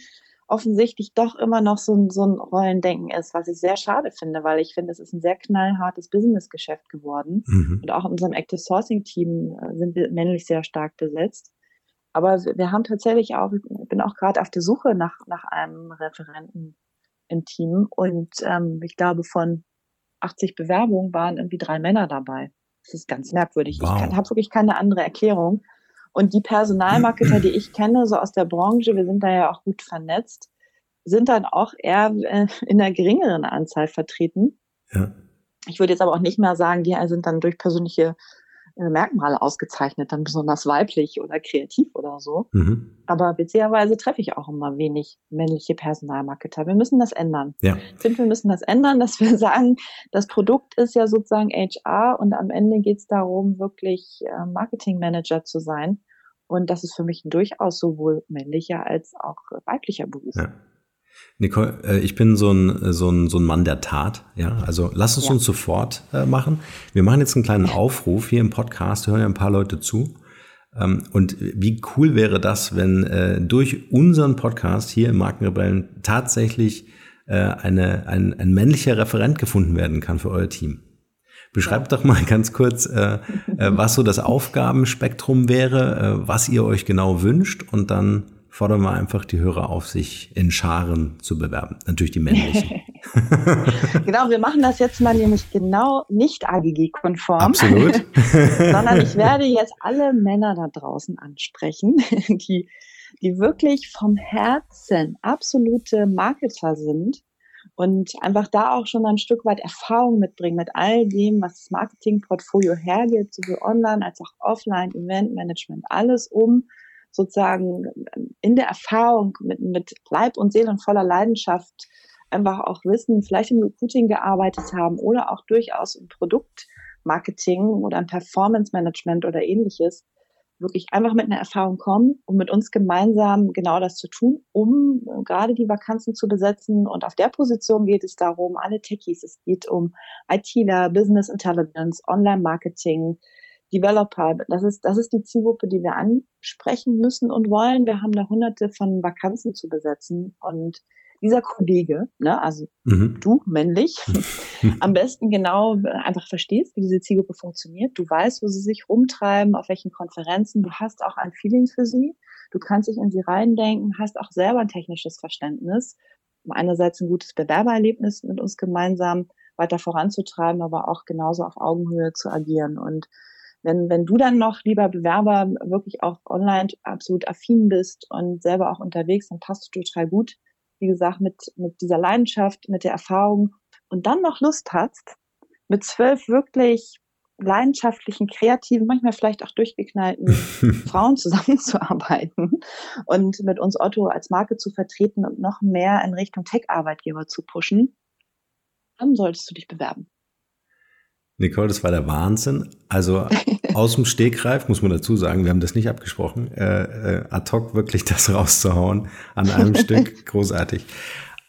Offensichtlich doch immer noch so ein, so ein Rollendenken ist, was ich sehr schade finde, weil ich finde, es ist ein sehr knallhartes Businessgeschäft geworden. Mhm. Und auch in unserem Active Sourcing Team äh, sind wir männlich sehr stark besetzt. Aber wir haben tatsächlich auch, ich bin auch gerade auf der Suche nach, nach einem Referenten im Team und ähm, ich glaube, von 80 Bewerbungen waren irgendwie drei Männer dabei. Das ist ganz merkwürdig. Wow. Ich habe wirklich keine andere Erklärung. Und die Personalmarketer, die ich kenne, so aus der Branche, wir sind da ja auch gut vernetzt, sind dann auch eher äh, in einer geringeren Anzahl vertreten. Ja. Ich würde jetzt aber auch nicht mehr sagen, die sind dann durch persönliche Merkmale ausgezeichnet, dann besonders weiblich oder kreativ oder so. Mhm. Aber witzigerweise treffe ich auch immer wenig männliche Personalmarketer. Wir müssen das ändern. Ja. Ich finde, wir müssen das ändern, dass wir sagen, das Produkt ist ja sozusagen HR und am Ende geht es darum, wirklich äh, Marketingmanager zu sein. Und das ist für mich durchaus sowohl männlicher als auch weiblicher Beruf. Ja. Nicole, äh, ich bin so ein, so, ein, so ein Mann der Tat. Ja, also lass uns ja. uns sofort äh, machen. Wir machen jetzt einen kleinen Aufruf hier im Podcast, hören ja ein paar Leute zu. Ähm, und wie cool wäre das, wenn äh, durch unseren Podcast hier im Markenrebellen tatsächlich eine, ein, ein männlicher Referent gefunden werden kann für euer Team? Beschreibt doch mal ganz kurz, was so das Aufgabenspektrum wäre, was ihr euch genau wünscht und dann fordern wir einfach die Hörer auf, sich in Scharen zu bewerben. Natürlich die männlichen. genau, wir machen das jetzt mal nämlich genau nicht AGG-konform. Absolut. sondern ich werde jetzt alle Männer da draußen ansprechen, die, die wirklich vom Herzen absolute Marketer sind und einfach da auch schon ein Stück weit Erfahrung mitbringen mit all dem, was das Marketingportfolio hergibt, sowohl online als auch offline, Eventmanagement, alles um sozusagen in der Erfahrung mit, mit Leib und Seele und voller Leidenschaft einfach auch wissen, vielleicht im Recruiting gearbeitet haben oder auch durchaus im Produktmarketing oder im Performance Management oder ähnliches, wirklich einfach mit einer Erfahrung kommen und mit uns gemeinsam genau das zu tun, um gerade die Vakanzen zu besetzen. Und auf der Position geht es darum, alle Techies, es geht um ITler, Business Intelligence, Online-Marketing, Developer. Das ist, das ist die Zielgruppe, die wir ansprechen müssen und wollen. Wir haben da hunderte von Vakanzen zu besetzen und dieser Kollege, ne, also mhm. du männlich, am besten genau einfach verstehst, wie diese Zielgruppe funktioniert. Du weißt, wo sie sich rumtreiben, auf welchen Konferenzen. Du hast auch ein Feeling für sie. Du kannst dich in sie reindenken, hast auch selber ein technisches Verständnis, um einerseits ein gutes Bewerbererlebnis mit uns gemeinsam weiter voranzutreiben, aber auch genauso auf Augenhöhe zu agieren. Und wenn, wenn du dann noch, lieber Bewerber, wirklich auch online absolut affin bist und selber auch unterwegs, dann passt du total gut, wie gesagt, mit, mit dieser Leidenschaft, mit der Erfahrung und dann noch Lust hast, mit zwölf wirklich leidenschaftlichen, kreativen, manchmal vielleicht auch durchgeknallten Frauen zusammenzuarbeiten und mit uns Otto als Marke zu vertreten und noch mehr in Richtung Tech-Arbeitgeber zu pushen, dann solltest du dich bewerben. Nicole, das war der Wahnsinn. Also aus dem Stegreif, muss man dazu sagen, wir haben das nicht abgesprochen, äh, äh, ad hoc wirklich das rauszuhauen an einem Stück, großartig.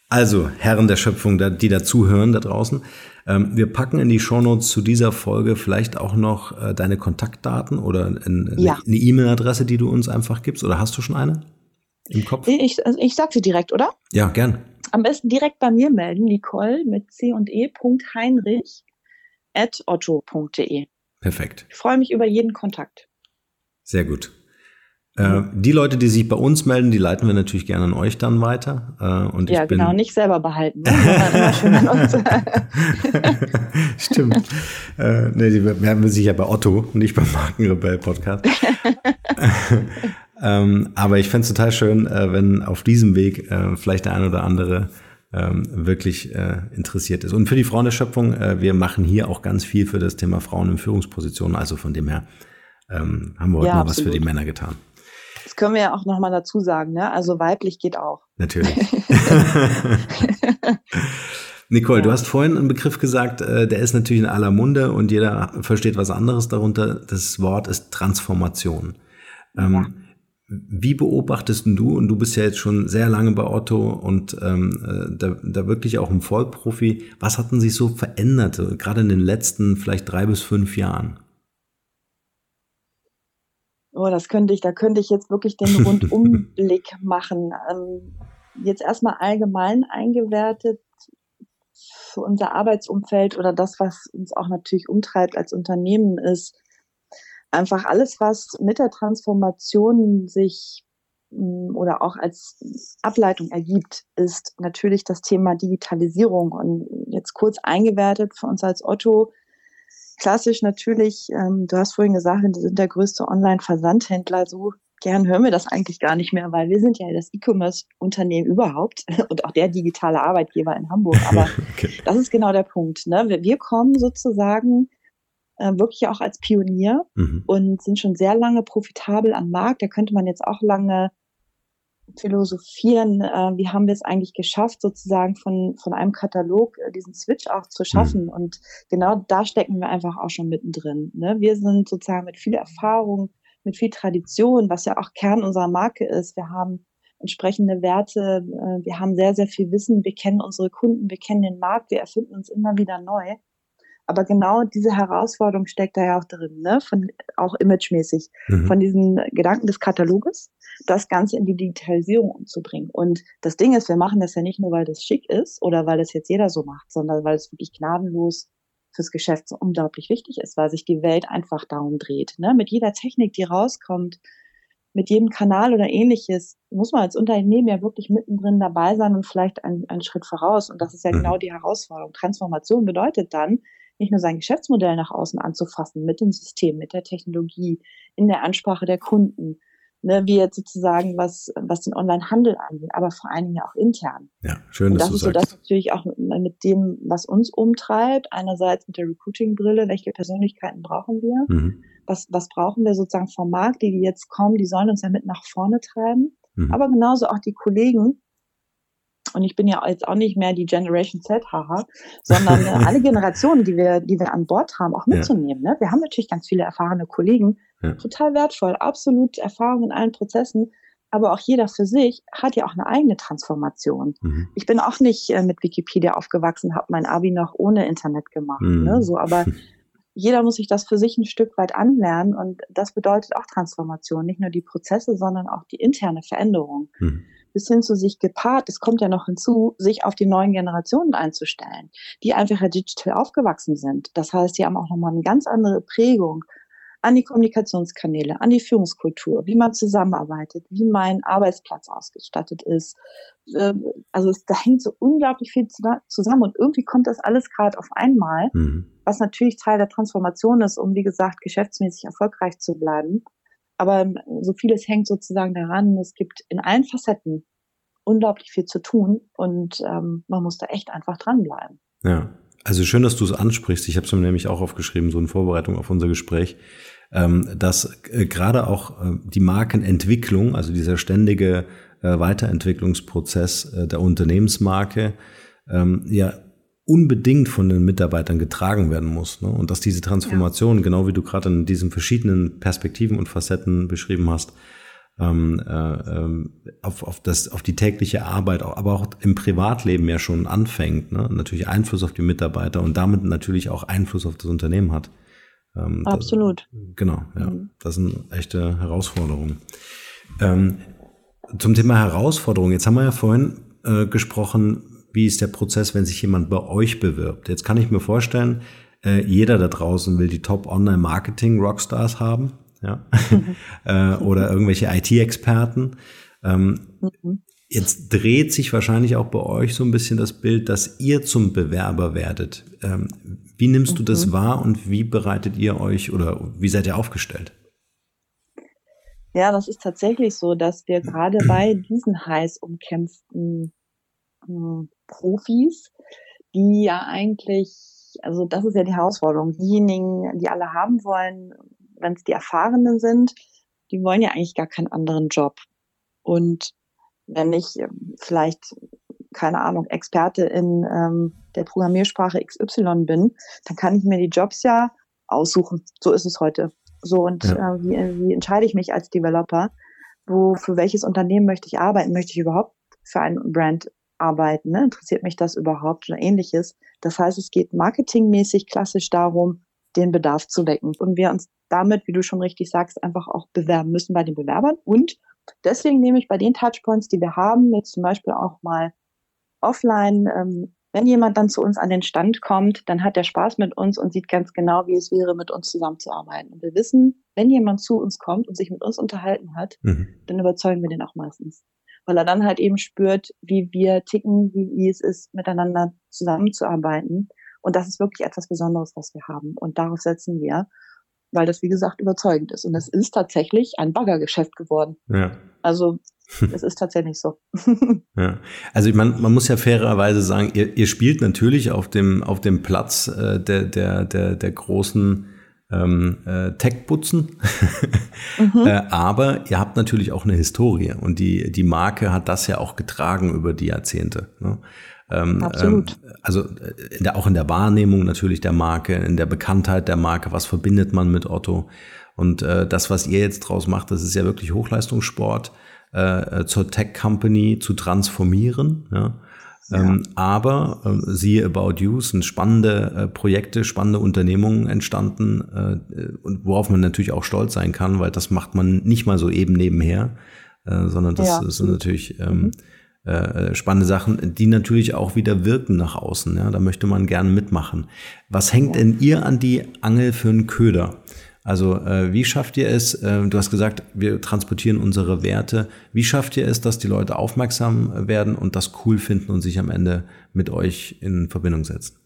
Also, Herren der Schöpfung, die dazuhören da draußen, ähm, wir packen in die Shownotes zu dieser Folge vielleicht auch noch äh, deine Kontaktdaten oder eine ja. E-Mail-Adresse, die du uns einfach gibst. Oder hast du schon eine im Kopf? Ich, also ich sag sie direkt, oder? Ja, gern. Am besten direkt bei mir melden, Nicole mit C und E. Heinrich otto.de. Perfekt. Ich freue mich über jeden Kontakt. Sehr gut. Äh, die Leute, die sich bei uns melden, die leiten wir natürlich gerne an euch dann weiter. Äh, und ja, genau, nicht selber behalten. Ne? Stimmt. Äh, nee, die werden wir sich ja bei Otto, nicht beim Markenrebell Podcast. ähm, aber ich fände es total schön, äh, wenn auf diesem Weg äh, vielleicht der ein oder andere ähm, wirklich äh, interessiert ist. Und für die Frauen der Schöpfung, äh, wir machen hier auch ganz viel für das Thema Frauen in Führungspositionen. Also von dem her ähm, haben wir heute ja, mal was für die Männer getan. Das können wir ja auch nochmal dazu sagen, ne? Also weiblich geht auch. Natürlich. Nicole, ja. du hast vorhin einen Begriff gesagt, äh, der ist natürlich in aller Munde und jeder versteht was anderes darunter. Das Wort ist Transformation. Ähm, ja. Wie beobachtest du, und du bist ja jetzt schon sehr lange bei Otto und ähm, äh, da, da wirklich auch ein Vollprofi, was hat denn sich so verändert, gerade in den letzten vielleicht drei bis fünf Jahren? Oh, das könnte ich, da könnte ich jetzt wirklich den Rundumblick machen. Ähm, jetzt erstmal allgemein eingewertet für unser Arbeitsumfeld oder das, was uns auch natürlich umtreibt als Unternehmen, ist einfach alles, was mit der Transformation sich mm, oder auch als Ableitung ergibt, ist natürlich das Thema Digitalisierung. Und jetzt kurz eingewertet für uns als Otto. Klassisch natürlich, ähm, du hast vorhin gesagt, wir sind der größte Online-Versandhändler, so gern hören wir das eigentlich gar nicht mehr, weil wir sind ja das E-Commerce-Unternehmen überhaupt und auch der digitale Arbeitgeber in Hamburg. Aber okay. das ist genau der Punkt. Ne? Wir, wir kommen sozusagen äh, wirklich auch als Pionier mhm. und sind schon sehr lange profitabel am Markt. Da könnte man jetzt auch lange philosophieren, äh, wie haben wir es eigentlich geschafft, sozusagen von, von einem Katalog äh, diesen Switch auch zu schaffen. Mhm. Und genau da stecken wir einfach auch schon mittendrin. Ne? Wir sind sozusagen mit viel Erfahrung mit viel Tradition, was ja auch Kern unserer Marke ist. Wir haben entsprechende Werte, äh, wir haben sehr, sehr viel Wissen, wir kennen unsere Kunden, wir kennen den Markt, wir erfinden uns immer wieder neu. Aber genau diese Herausforderung steckt da ja auch drin, ne? Von, auch imagemäßig, mhm. von diesem Gedanken des Kataloges, das Ganze in die Digitalisierung umzubringen. Und das Ding ist, wir machen das ja nicht nur, weil das schick ist oder weil das jetzt jeder so macht, sondern weil es wirklich gnadenlos fürs Geschäft so unglaublich wichtig ist, weil sich die Welt einfach darum dreht. Ne? Mit jeder Technik, die rauskommt, mit jedem Kanal oder ähnliches, muss man als Unternehmen ja wirklich mittendrin dabei sein und vielleicht einen, einen Schritt voraus. Und das ist ja mhm. genau die Herausforderung. Transformation bedeutet dann, nicht nur sein Geschäftsmodell nach außen anzufassen, mit dem System, mit der Technologie, in der Ansprache der Kunden, ne, wie jetzt sozusagen was, was den Online-Handel angeht, aber vor allen Dingen auch intern. Ja, schön, dass das du ist sagst. so das natürlich auch mit dem, was uns umtreibt. Einerseits mit der Recruiting-Brille, welche Persönlichkeiten brauchen wir? Mhm. Was, was brauchen wir sozusagen vom Markt, die, die jetzt kommen, die sollen uns ja mit nach vorne treiben. Mhm. Aber genauso auch die Kollegen, und ich bin ja jetzt auch nicht mehr die Generation Z, haha, sondern äh, alle Generationen, die wir, die wir an Bord haben, auch mitzunehmen. Ja. Ne? Wir haben natürlich ganz viele erfahrene Kollegen, ja. total wertvoll, absolut Erfahrung in allen Prozessen. Aber auch jeder für sich hat ja auch eine eigene Transformation. Mhm. Ich bin auch nicht äh, mit Wikipedia aufgewachsen, habe mein Abi noch ohne Internet gemacht. Mhm. Ne? So, aber jeder muss sich das für sich ein Stück weit anlernen und das bedeutet auch Transformation, nicht nur die Prozesse, sondern auch die interne Veränderung. Mhm bis hin zu sich gepaart, es kommt ja noch hinzu, sich auf die neuen Generationen einzustellen, die einfach digital aufgewachsen sind. Das heißt, die haben auch nochmal eine ganz andere Prägung an die Kommunikationskanäle, an die Führungskultur, wie man zusammenarbeitet, wie mein Arbeitsplatz ausgestattet ist. Ähm, also es, da hängt so unglaublich viel zusammen und irgendwie kommt das alles gerade auf einmal, mhm. was natürlich Teil der Transformation ist, um wie gesagt geschäftsmäßig erfolgreich zu bleiben. Aber ähm, so vieles hängt sozusagen daran. Es gibt in allen Facetten unglaublich viel zu tun und ähm, man muss da echt einfach dranbleiben. Ja, also schön, dass du es ansprichst. Ich habe es mir nämlich auch aufgeschrieben, so in Vorbereitung auf unser Gespräch, ähm, dass äh, gerade auch äh, die Markenentwicklung, also dieser ständige äh, Weiterentwicklungsprozess äh, der Unternehmensmarke, ähm, ja unbedingt von den Mitarbeitern getragen werden muss. Ne? Und dass diese Transformation, ja. genau wie du gerade in diesen verschiedenen Perspektiven und Facetten beschrieben hast, ähm, äh, ähm, auf, auf, das, auf die tägliche Arbeit, aber auch im Privatleben ja schon anfängt, ne? natürlich Einfluss auf die Mitarbeiter und damit natürlich auch Einfluss auf das Unternehmen hat. Ähm, Absolut. Das, genau, ja. Mhm. Das sind echte Herausforderungen. Ähm, zum Thema Herausforderungen, jetzt haben wir ja vorhin äh, gesprochen, wie ist der Prozess, wenn sich jemand bei euch bewirbt? Jetzt kann ich mir vorstellen, äh, jeder da draußen will die Top Online Marketing Rockstars haben, ja, äh, oder irgendwelche IT-Experten. Ähm, mhm. Jetzt dreht sich wahrscheinlich auch bei euch so ein bisschen das Bild, dass ihr zum Bewerber werdet. Ähm, wie nimmst du das mhm. wahr und wie bereitet ihr euch oder wie seid ihr aufgestellt? Ja, das ist tatsächlich so, dass wir gerade bei diesen heiß umkämpften hm, Profis, die ja eigentlich, also das ist ja die Herausforderung, diejenigen, die alle haben wollen, wenn es die Erfahrenen sind, die wollen ja eigentlich gar keinen anderen Job. Und wenn ich ähm, vielleicht, keine Ahnung, Experte in ähm, der Programmiersprache XY bin, dann kann ich mir die Jobs ja aussuchen. So ist es heute. So, und ja. äh, wie, wie entscheide ich mich als Developer? Wo, für welches Unternehmen möchte ich arbeiten? Möchte ich überhaupt für ein Brand arbeiten? Ne? Interessiert mich das überhaupt oder ähnliches? Das heißt, es geht marketingmäßig klassisch darum, den Bedarf zu wecken. Und wir uns damit, wie du schon richtig sagst, einfach auch bewerben müssen bei den Bewerbern und Deswegen nehme ich bei den Touchpoints, die wir haben, jetzt zum Beispiel auch mal offline, ähm, wenn jemand dann zu uns an den Stand kommt, dann hat er Spaß mit uns und sieht ganz genau, wie es wäre, mit uns zusammenzuarbeiten. Und wir wissen, wenn jemand zu uns kommt und sich mit uns unterhalten hat, mhm. dann überzeugen wir den auch meistens. Weil er dann halt eben spürt, wie wir ticken, wie, wie es ist, miteinander zusammenzuarbeiten. Und das ist wirklich etwas Besonderes, was wir haben. Und darauf setzen wir, weil das, wie gesagt, überzeugend ist. Und es ist tatsächlich ein Baggergeschäft geworden. Ja. Also es ist tatsächlich so. ja. Also ich meine, man muss ja fairerweise sagen, ihr, ihr spielt natürlich auf dem, auf dem Platz äh, der, der, der, der großen ähm, äh, Tech-Putzen. mhm. äh, aber ihr habt natürlich auch eine Historie und die, die Marke hat das ja auch getragen über die Jahrzehnte. Ne? Ähm, Absolut. Ähm, also in der, auch in der Wahrnehmung natürlich der Marke, in der Bekanntheit der Marke, was verbindet man mit Otto? Und äh, das, was ihr jetzt draus macht, das ist ja wirklich Hochleistungssport äh, zur Tech-Company zu transformieren. Ja? Ja. Ähm, aber äh, siehe About You sind spannende äh, Projekte, spannende Unternehmungen entstanden äh, und worauf man natürlich auch stolz sein kann, weil das macht man nicht mal so eben nebenher, äh, sondern das, ja. sind natürlich ähm, mhm. Äh, spannende Sachen, die natürlich auch wieder wirken nach außen. Ja, da möchte man gerne mitmachen. Was hängt denn ihr an die Angel für einen Köder? Also äh, wie schafft ihr es, äh, du hast gesagt, wir transportieren unsere Werte, wie schafft ihr es, dass die Leute aufmerksam werden und das cool finden und sich am Ende mit euch in Verbindung setzen?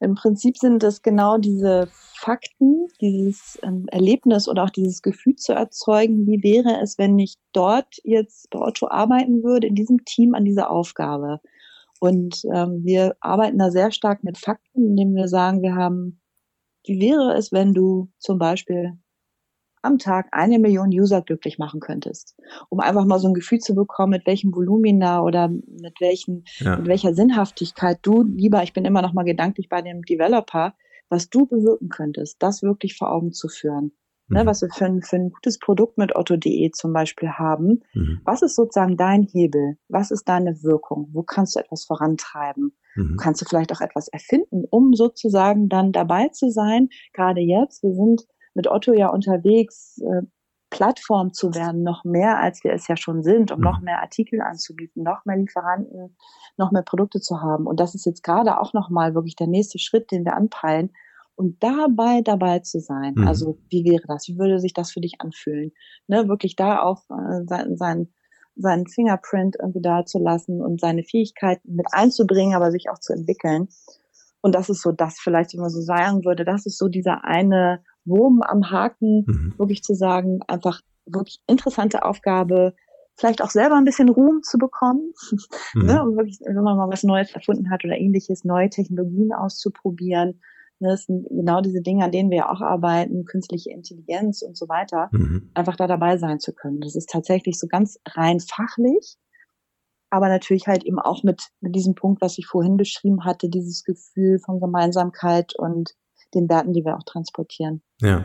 Im Prinzip sind es genau diese Fakten, dieses ähm, Erlebnis oder auch dieses Gefühl zu erzeugen, wie wäre es, wenn ich dort jetzt bei Otto arbeiten würde, in diesem Team an dieser Aufgabe. Und ähm, wir arbeiten da sehr stark mit Fakten, indem wir sagen, wir haben wie wäre es, wenn du zum Beispiel am Tag eine Million User glücklich machen könntest, um einfach mal so ein Gefühl zu bekommen, mit welchem Volumina oder mit welchen, ja. mit welcher Sinnhaftigkeit du lieber, ich bin immer noch mal gedanklich bei dem Developer, was du bewirken könntest, das wirklich vor Augen zu führen. Ne, mhm. Ne, was wir für ein, für ein gutes Produkt mit Otto.de zum Beispiel haben. Mhm. Was ist sozusagen dein Hebel? Was ist deine Wirkung? Wo kannst du etwas vorantreiben? Mhm. Kannst du vielleicht auch etwas erfinden, um sozusagen dann dabei zu sein? Gerade jetzt, wir sind mit Otto ja unterwegs, äh, Plattform zu werden, noch mehr als wir es ja schon sind, um mhm. noch mehr Artikel anzubieten, noch mehr Lieferanten, noch mehr Produkte zu haben. Und das ist jetzt gerade auch nochmal wirklich der nächste Schritt, den wir anpeilen. Und dabei dabei zu sein. Mhm. Also wie wäre das? Wie würde sich das für dich anfühlen? Ne, wirklich da auch äh, sein, sein seinen Fingerprint irgendwie da zu lassen und seine Fähigkeiten mit einzubringen, aber sich auch zu entwickeln. Und das ist so das vielleicht, wenn man so sagen würde, das ist so dieser eine Wurm am Haken, mhm. wirklich zu sagen, einfach wirklich interessante Aufgabe, vielleicht auch selber ein bisschen Ruhm zu bekommen, mhm. ne, und wirklich, wenn man mal was Neues erfunden hat oder ähnliches, neue Technologien auszuprobieren, Ne, das sind genau diese Dinge, an denen wir auch arbeiten, künstliche Intelligenz und so weiter, mhm. einfach da dabei sein zu können. Das ist tatsächlich so ganz rein fachlich, aber natürlich halt eben auch mit, mit diesem Punkt, was ich vorhin beschrieben hatte, dieses Gefühl von Gemeinsamkeit und den Werten, die wir auch transportieren. Ja.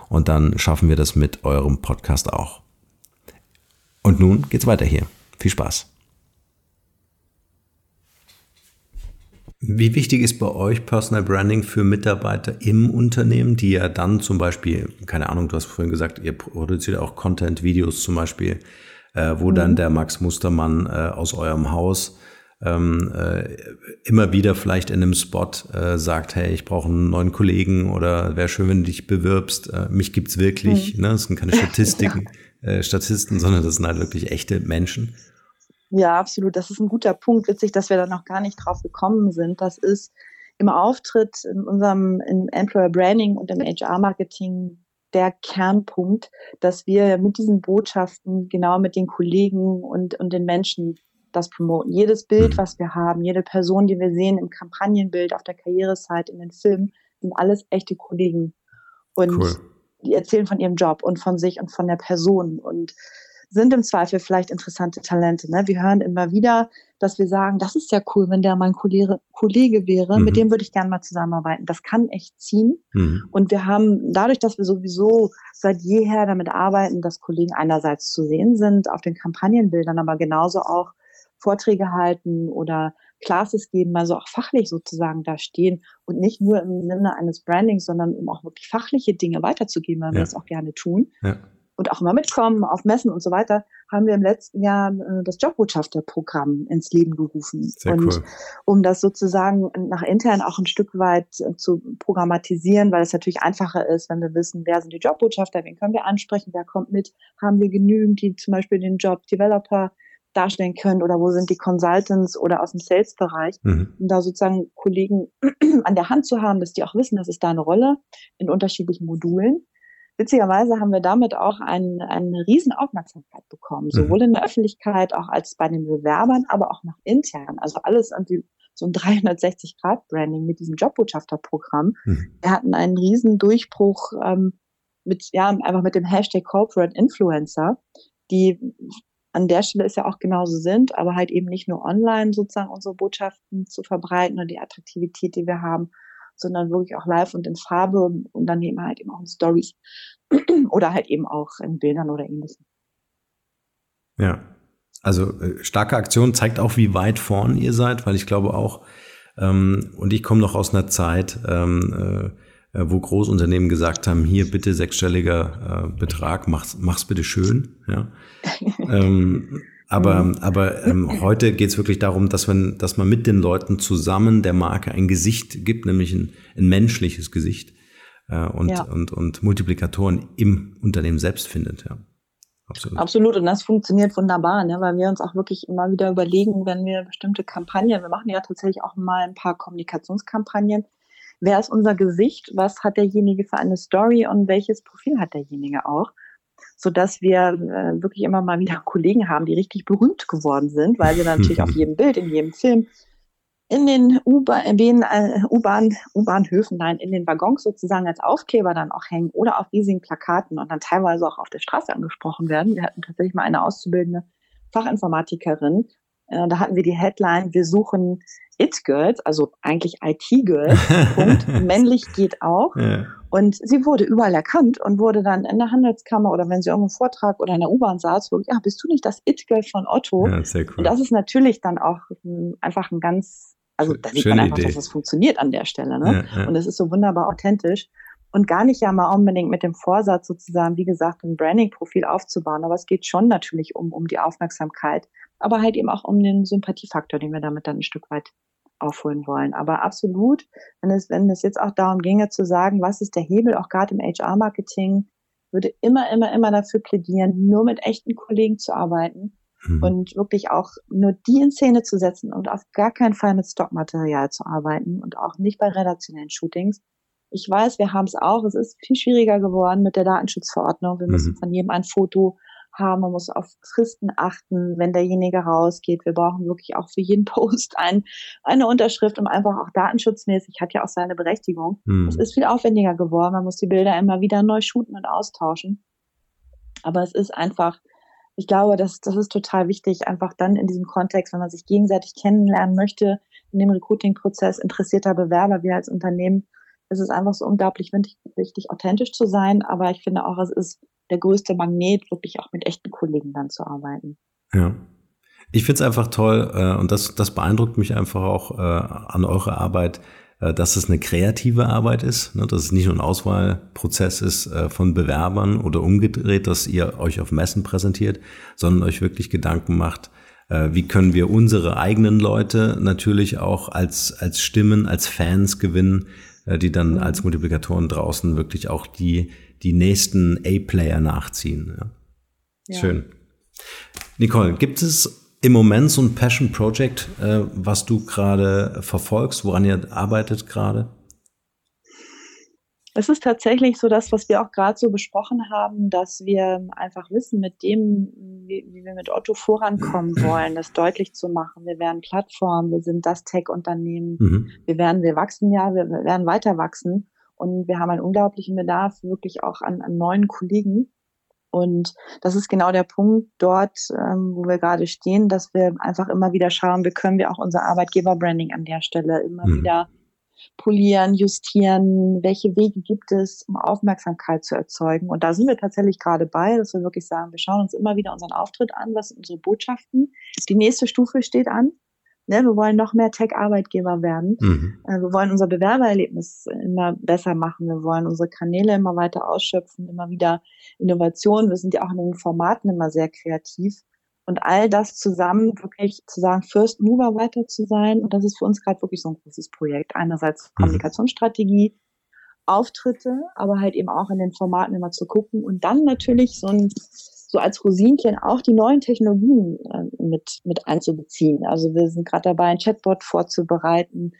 und dann schaffen wir das mit eurem Podcast auch. Und nun geht's weiter hier. Viel Spaß. Wie wichtig ist bei euch Personal Branding für Mitarbeiter im Unternehmen, die ja dann zum Beispiel, keine Ahnung, du hast vorhin gesagt, ihr produziert auch Content, Videos zum Beispiel, äh, wo mhm. dann der Max Mustermann äh, aus eurem Haus ähm, äh, immer wieder vielleicht in einem Spot äh, sagt, hey, ich brauche einen neuen Kollegen oder wäre schön, wenn du dich bewirbst. Äh, mich gibt's wirklich. Mhm. Ne? Das sind keine Statistiken, ja. äh, Statisten, sondern das sind halt wirklich echte Menschen. Ja, absolut. Das ist ein guter Punkt. Witzig, dass wir da noch gar nicht drauf gekommen sind. Das ist im Auftritt in unserem im Employer Branding und im HR Marketing der Kernpunkt, dass wir mit diesen Botschaften genau mit den Kollegen und, und den Menschen das promoten. Jedes Bild, mhm. was wir haben, jede Person, die wir sehen im Kampagnenbild, auf der Karriereseite, in den Filmen, sind alles echte Kollegen. Und cool. die erzählen von ihrem Job und von sich und von der Person und sind im Zweifel vielleicht interessante Talente. Ne? Wir hören immer wieder, dass wir sagen, das ist ja cool, wenn der mein Kollege, Kollege wäre, mhm. mit dem würde ich gerne mal zusammenarbeiten. Das kann echt ziehen. Mhm. Und wir haben dadurch, dass wir sowieso seit jeher damit arbeiten, dass Kollegen einerseits zu sehen sind auf den Kampagnenbildern, aber genauso auch Vorträge halten oder Classes geben, also auch fachlich sozusagen da stehen und nicht nur im Sinne eines Brandings, sondern um auch wirklich fachliche Dinge weiterzugeben, weil ja. wir das auch gerne tun. Ja. Und auch immer mitkommen auf Messen und so weiter, haben wir im letzten Jahr äh, das Jobbotschafterprogramm ins Leben gerufen. Sehr und cool. um das sozusagen nach intern auch ein Stück weit äh, zu programmatisieren, weil es natürlich einfacher ist, wenn wir wissen, wer sind die Jobbotschafter, wen können wir ansprechen, wer kommt mit, haben wir genügend, die zum Beispiel den Job Developer darstellen können oder wo sind die Consultants oder aus dem Sales-Bereich, mhm. um da sozusagen Kollegen an der Hand zu haben, dass die auch wissen, das ist da eine Rolle in unterschiedlichen Modulen. Witzigerweise haben wir damit auch ein, eine riesen Aufmerksamkeit bekommen, mhm. sowohl in der Öffentlichkeit, auch als bei den Bewerbern, aber auch nach intern. Also alles irgendwie so ein 360-Grad-Branding mit diesem Jobbotschafterprogramm. Mhm. Wir hatten einen riesen Durchbruch ähm, mit, ja, einfach mit dem Hashtag Corporate Influencer, die an der Stelle ist ja auch genauso sind, aber halt eben nicht nur online sozusagen unsere Botschaften zu verbreiten und die Attraktivität, die wir haben, sondern wirklich auch live und in Farbe und dann eben halt eben auch in Stories oder halt eben auch in Bildern oder ähnlichem. Ja, also äh, starke Aktion zeigt auch, wie weit vorn ihr seid, weil ich glaube auch, ähm, und ich komme noch aus einer Zeit, ähm, äh, wo Großunternehmen gesagt haben, hier bitte sechsstelliger äh, Betrag, mach's, mach's bitte schön. Ja. ähm, aber aber ähm, heute geht es wirklich darum, dass man, dass man mit den Leuten zusammen der Marke ein Gesicht gibt, nämlich ein, ein menschliches Gesicht äh, und, ja. und, und Multiplikatoren im Unternehmen selbst findet. Ja. Absolut. Absolut. Und das funktioniert wunderbar, ne? weil wir uns auch wirklich immer wieder überlegen, wenn wir bestimmte Kampagnen, wir machen ja tatsächlich auch mal ein paar Kommunikationskampagnen, wer ist unser Gesicht, was hat derjenige für eine Story und welches Profil hat derjenige auch, so dass wir äh, wirklich immer mal wieder Kollegen haben, die richtig berühmt geworden sind, weil sie natürlich auf jedem Bild, in jedem Film, in den U-Bahn, äh, U-Bahn, U-Bahnhöfen, nein, in den Waggons sozusagen als Aufkleber dann auch hängen oder auf riesigen Plakaten und dann teilweise auch auf der Straße angesprochen werden. Wir hatten tatsächlich mal eine auszubildende Fachinformatikerin. Äh, da hatten wir die Headline, wir suchen It-Girls, also eigentlich IT-Girls, Punkt, männlich geht auch. Ja. Und sie wurde überall erkannt und wurde dann in der Handelskammer oder wenn sie irgendwo Vortrag oder in der U-Bahn saß, wirklich, ja, bist du nicht das It-Girl von Otto? Ja, sehr cool. Und das ist natürlich dann auch einfach ein ganz, also da sieht man einfach, Idee. dass es funktioniert an der Stelle. Ne? Ja. Und es ist so wunderbar authentisch und gar nicht ja mal unbedingt mit dem Vorsatz sozusagen, wie gesagt, ein Branding-Profil aufzubauen, aber es geht schon natürlich um, um die Aufmerksamkeit, aber halt eben auch um den Sympathiefaktor, den wir damit dann ein Stück weit aufholen wollen. Aber absolut, wenn es, wenn es jetzt auch darum ginge zu sagen, was ist der Hebel, auch gerade im HR-Marketing, würde immer, immer, immer dafür plädieren, nur mit echten Kollegen zu arbeiten mhm. und wirklich auch nur die in Szene zu setzen und auf gar keinen Fall mit Stockmaterial zu arbeiten und auch nicht bei redaktionellen Shootings. Ich weiß, wir haben es auch. Es ist viel schwieriger geworden mit der Datenschutzverordnung. Wir müssen mhm. von jedem ein Foto haben, man muss auf Fristen achten, wenn derjenige rausgeht. Wir brauchen wirklich auch für jeden Post ein, eine Unterschrift, um einfach auch datenschutzmäßig, hat ja auch seine Berechtigung. Hm. Es ist viel aufwendiger geworden, man muss die Bilder immer wieder neu shooten und austauschen. Aber es ist einfach, ich glaube, das, das ist total wichtig, einfach dann in diesem Kontext, wenn man sich gegenseitig kennenlernen möchte, in dem Recruiting-Prozess interessierter Bewerber, wir als Unternehmen, es ist einfach so unglaublich wichtig, authentisch zu sein. Aber ich finde auch, es ist der größte Magnet, wirklich auch mit echten Kollegen dann zu arbeiten. Ja. Ich finde es einfach toll äh, und das, das beeindruckt mich einfach auch äh, an eurer Arbeit, äh, dass es eine kreative Arbeit ist, ne? dass es nicht nur ein Auswahlprozess ist äh, von Bewerbern oder umgedreht, dass ihr euch auf Messen präsentiert, sondern euch wirklich Gedanken macht, äh, wie können wir unsere eigenen Leute natürlich auch als, als Stimmen, als Fans gewinnen, die dann als Multiplikatoren draußen wirklich auch die die nächsten A-Player nachziehen. Ja. Ja. Schön. Nicole, gibt es im Moment so ein Passion Project, äh, was du gerade verfolgst, woran ihr arbeitet gerade? Es ist tatsächlich so das, was wir auch gerade so besprochen haben, dass wir einfach wissen, mit dem, wie, wie, wir mit Otto vorankommen wollen, das deutlich zu machen. Wir werden Plattform, wir sind das Tech-Unternehmen, mhm. wir werden, wir wachsen ja, wir werden weiter wachsen und wir haben einen unglaublichen Bedarf wirklich auch an, an neuen Kollegen. Und das ist genau der Punkt dort, ähm, wo wir gerade stehen, dass wir einfach immer wieder schauen, wie können wir auch unser Arbeitgeber-Branding an der Stelle immer mhm. wieder polieren, justieren, welche Wege gibt es, um Aufmerksamkeit zu erzeugen. Und da sind wir tatsächlich gerade bei, dass wir wirklich sagen, wir schauen uns immer wieder unseren Auftritt an, was sind unsere Botschaften. Die nächste Stufe steht an. Ne, wir wollen noch mehr Tech-Arbeitgeber werden. Mhm. Äh, wir wollen unser Bewerbererlebnis immer besser machen. Wir wollen unsere Kanäle immer weiter ausschöpfen, immer wieder Innovationen. Wir sind ja auch in den Formaten immer sehr kreativ. Und all das zusammen wirklich zu sagen, First Mover weiter zu sein. Und das ist für uns gerade wirklich so ein großes Projekt. Einerseits mhm. Kommunikationsstrategie, Auftritte, aber halt eben auch in den Formaten immer zu gucken und dann natürlich so ein so als Rosinchen auch die neuen Technologien äh, mit, mit einzubeziehen. Also wir sind gerade dabei, ein Chatbot vorzubereiten.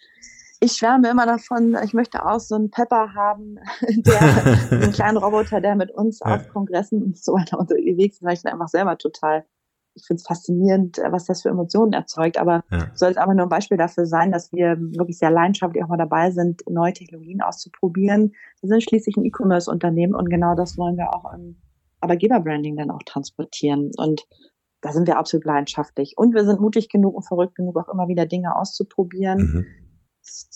Ich schwärme immer davon, ich möchte auch so einen Pepper haben, der, einen kleinen Roboter, der mit uns auf Kongressen und so weiter unterwegs ist, weil ich einfach selber total ich finde es faszinierend, äh, was das für Emotionen erzeugt. Aber ja. soll es aber nur ein Beispiel dafür sein, dass wir wirklich sehr leidenschaftlich auch mal dabei sind, neue Technologien auszuprobieren. Wir sind schließlich ein E-Commerce-Unternehmen und genau das wollen wir auch im Arbeitgeber-Branding dann auch transportieren. Und da sind wir absolut leidenschaftlich. Und wir sind mutig genug und verrückt genug, auch immer wieder Dinge auszuprobieren. Mhm.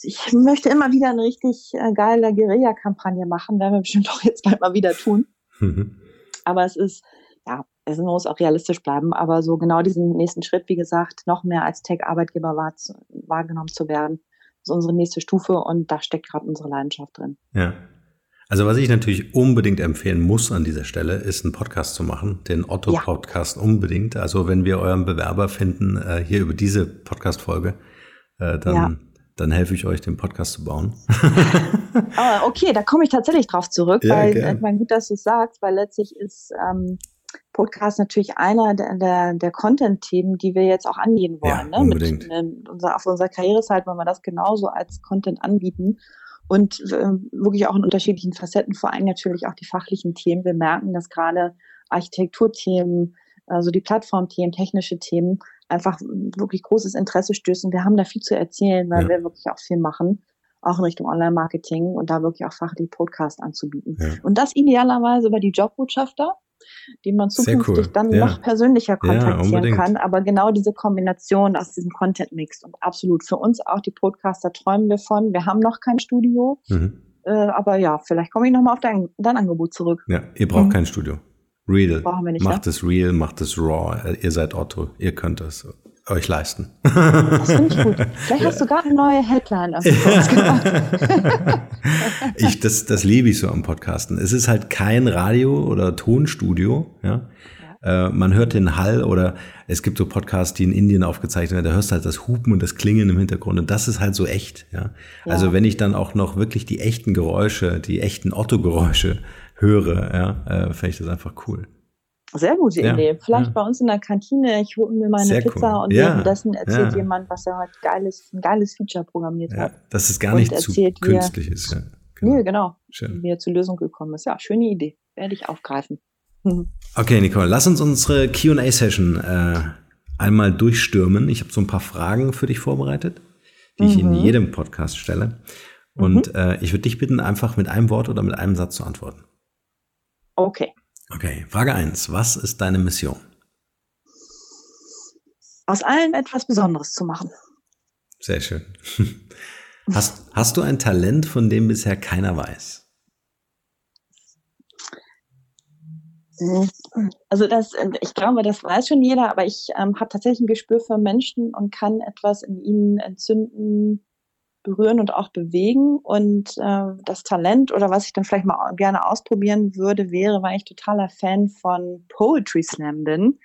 Ich möchte immer wieder eine richtig äh, geile Guerilla-Kampagne machen, werden wir bestimmt auch jetzt bald mal wieder tun. Mhm. Aber es ist, ja, es muss auch realistisch bleiben, aber so genau diesen nächsten Schritt, wie gesagt, noch mehr als Tech-Arbeitgeber wahr, wahrgenommen zu werden, ist unsere nächste Stufe und da steckt gerade unsere Leidenschaft drin. Ja. Also was ich natürlich unbedingt empfehlen muss an dieser Stelle, ist einen Podcast zu machen, den Otto-Podcast ja. unbedingt. Also wenn wir euren Bewerber finden, äh, hier über diese Podcast-Folge, äh, dann, ja. dann helfe ich euch, den Podcast zu bauen. oh, okay, da komme ich tatsächlich drauf zurück, ja, weil, ich meine, gut, dass du es sagst, weil letztlich ist ähm, Podcast natürlich einer der, der, der Content-Themen, die wir jetzt auch angehen wollen. Ja, ne? unbedingt. Mit, unser, auf unserer Karrierezeit wollen wir das genauso als Content anbieten und äh, wirklich auch in unterschiedlichen Facetten, vor allem natürlich auch die fachlichen Themen. Wir merken, dass gerade Architekturthemen, also die Plattformthemen, technische Themen einfach wirklich großes Interesse stößen. Wir haben da viel zu erzählen, weil ja. wir wirklich auch viel machen, auch in Richtung Online-Marketing und da wirklich auch fachlich Podcast anzubieten. Ja. Und das idealerweise über die Jobbotschafter, die man zukünftig cool. dann ja. noch persönlicher kontaktieren ja, kann. Aber genau diese Kombination aus diesem Content-Mix und absolut für uns auch die Podcaster träumen wir von. Wir haben noch kein Studio. Mhm. Äh, aber ja, vielleicht komme ich nochmal auf dein, dein Angebot zurück. Ja, ihr braucht mhm. kein Studio. Real. Brauchen wir nicht, macht ja? es real, macht es raw. Ihr seid Otto, ihr könnt es euch leisten. Das finde ich gut. Vielleicht ja. hast du gerade eine neue Headline ich, das, das liebe ich so am Podcasten. Es ist halt kein Radio- oder Tonstudio, ja. ja. Äh, man hört den Hall oder es gibt so Podcasts, die in Indien aufgezeichnet werden, da hörst du halt das Hupen und das Klingen im Hintergrund und das ist halt so echt, ja. ja. Also wenn ich dann auch noch wirklich die echten Geräusche, die echten Otto-Geräusche höre, ja, äh, fände ich das einfach cool. Sehr gute ja, Idee. Vielleicht ja. bei uns in der Kantine, ich hole mir meine Sehr Pizza cool. und ja, währenddessen erzählt jemand, was er heute geiles, ein geiles Feature programmiert hat. Dass es gar nicht erzählt, zu künstlich ist. Ja. Genau. Nee, genau. Schön. Wie er zur Lösung gekommen ist. Ja, schöne Idee. Werde ich aufgreifen. Okay, Nicole, lass uns unsere QA-Session äh, einmal durchstürmen. Ich habe so ein paar Fragen für dich vorbereitet, die mhm. ich in mhm. jedem Podcast stelle. Und mhm. äh, ich würde dich bitten, einfach mit einem Wort oder mit einem Satz zu antworten. Okay. Okay, Frage 1. Was ist deine Mission? Aus allem etwas Besonderes zu machen. Sehr schön. Hast, hast du ein Talent, von dem bisher keiner weiß? Also das, ich glaube, das weiß schon jeder, aber ich ähm, habe tatsächlich ein Gespür für Menschen und kann etwas in ihnen entzünden, berühren und auch bewegen. Und äh, das Talent oder was ich dann vielleicht mal gerne ausprobieren würde, wäre, weil ich totaler Fan von Poetry Slam bin.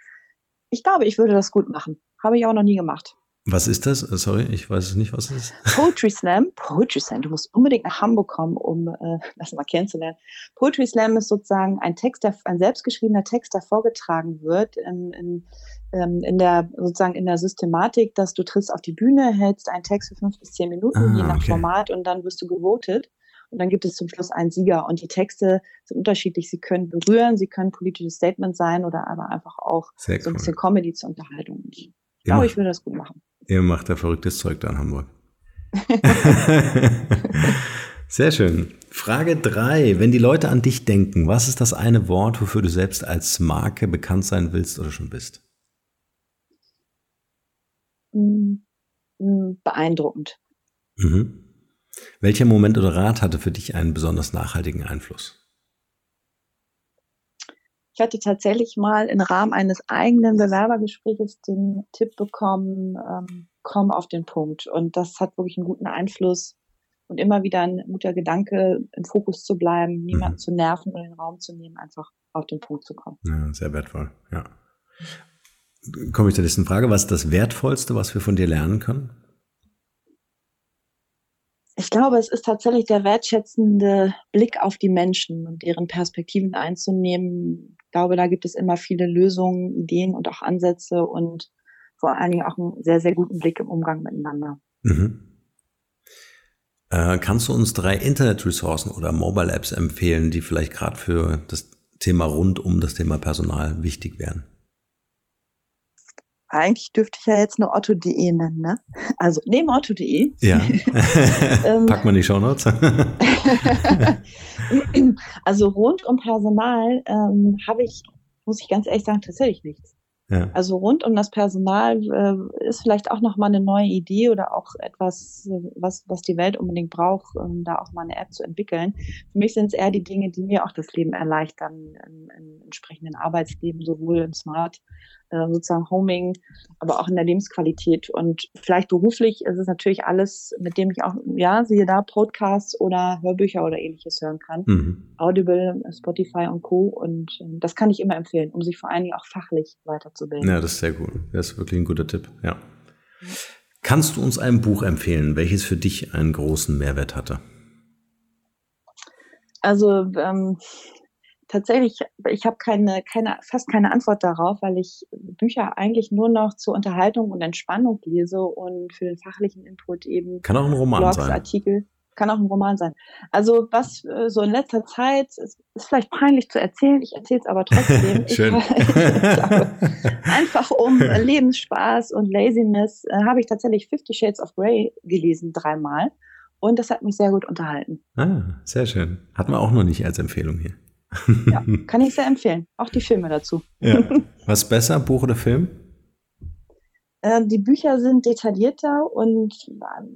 Ich glaube, ich würde das gut machen. Habe ich auch noch nie gemacht. Was ist das? Äh, sorry, ich weiß nicht, was es ist. Poetry Slam. Poetry Slam. Du musst unbedingt nach Hamburg kommen, um äh, das mal kennenzulernen. Poetry Slam ist sozusagen ein Text, der, ein selbstgeschriebener Text, der vorgetragen wird in, in, ähm, in der sozusagen in der Systematik, dass du trittst auf die Bühne, hältst einen Text für fünf bis zehn Minuten, ah, je nach okay. Format, und dann wirst du gewotet. Und dann gibt es zum Schluss einen Sieger. Und die Texte sind unterschiedlich. Sie können berühren, sie können politische Statements sein oder aber einfach auch Sehr so ein bisschen Comedy zur Unterhaltung. Ich glaube, ich würde das gut machen. Ihr macht da verrücktes Zeug da in Hamburg. Sehr schön. Frage drei: Wenn die Leute an dich denken, was ist das eine Wort, wofür du selbst als Marke bekannt sein willst oder schon bist? Mm, mm, beeindruckend. Mhm. Welcher Moment oder Rat hatte für dich einen besonders nachhaltigen Einfluss? Ich hatte tatsächlich mal im Rahmen eines eigenen Bewerbergesprächs den Tipp bekommen, ähm, komm auf den Punkt. Und das hat wirklich einen guten Einfluss und immer wieder ein guter Gedanke, im Fokus zu bleiben, niemanden mhm. zu nerven oder den Raum zu nehmen, einfach auf den Punkt zu kommen. Ja, sehr wertvoll, ja. Komme ich zur nächsten Frage. Was ist das Wertvollste, was wir von dir lernen können? Ich glaube, es ist tatsächlich der wertschätzende Blick auf die Menschen und deren Perspektiven einzunehmen. Ich glaube, da gibt es immer viele Lösungen, Ideen und auch Ansätze und vor allen Dingen auch einen sehr, sehr guten Blick im Umgang miteinander. Mhm. Äh, kannst du uns drei Internet-Ressourcen oder Mobile Apps empfehlen, die vielleicht gerade für das Thema rund um das Thema Personal wichtig wären? Eigentlich dürfte ich ja jetzt nur otto.de nennen, ne? Also neben otto.de. Ja. Ähm, Pack mal die Show Notes. also rund um Personal ähm, habe ich, muss ich ganz ehrlich sagen, tatsächlich nichts. Ja. Also rund um das Personal äh, ist vielleicht auch noch mal eine neue Idee oder auch etwas, was, was die Welt unbedingt braucht, um da auch mal eine App zu entwickeln. Für mich sind es eher die Dinge, die mir auch das Leben erleichtern im, im entsprechenden Arbeitsleben, sowohl im Smart sozusagen Homing, aber auch in der Lebensqualität. Und vielleicht beruflich ist es natürlich alles, mit dem ich auch, ja, siehe da, Podcasts oder Hörbücher oder ähnliches hören kann. Mhm. Audible, Spotify und Co. Und äh, das kann ich immer empfehlen, um sich vor allen Dingen auch fachlich weiterzubilden. Ja, das ist sehr gut. Das ist wirklich ein guter Tipp, ja. Kannst du uns ein Buch empfehlen, welches für dich einen großen Mehrwert hatte? Also ähm, tatsächlich, ich habe keine, keine, fast keine Antwort darauf, weil ich Bücher eigentlich nur noch zur Unterhaltung und Entspannung lese und für den fachlichen Input eben kann auch ein Roman Blogs, sein. Artikel, kann auch ein Roman sein. Also was äh, so in letzter Zeit ist, ist vielleicht peinlich zu erzählen, ich erzähle es aber trotzdem. Schön. Ich, ich glaube, einfach um Lebensspaß und Laziness äh, habe ich tatsächlich Fifty Shades of Grey gelesen dreimal. Und das hat mich sehr gut unterhalten. Ah, sehr schön. Hatten wir auch noch nicht als Empfehlung hier. Ja, kann ich sehr empfehlen. Auch die Filme dazu. Ja. Was besser, Buch oder Film? Ähm, die Bücher sind detaillierter und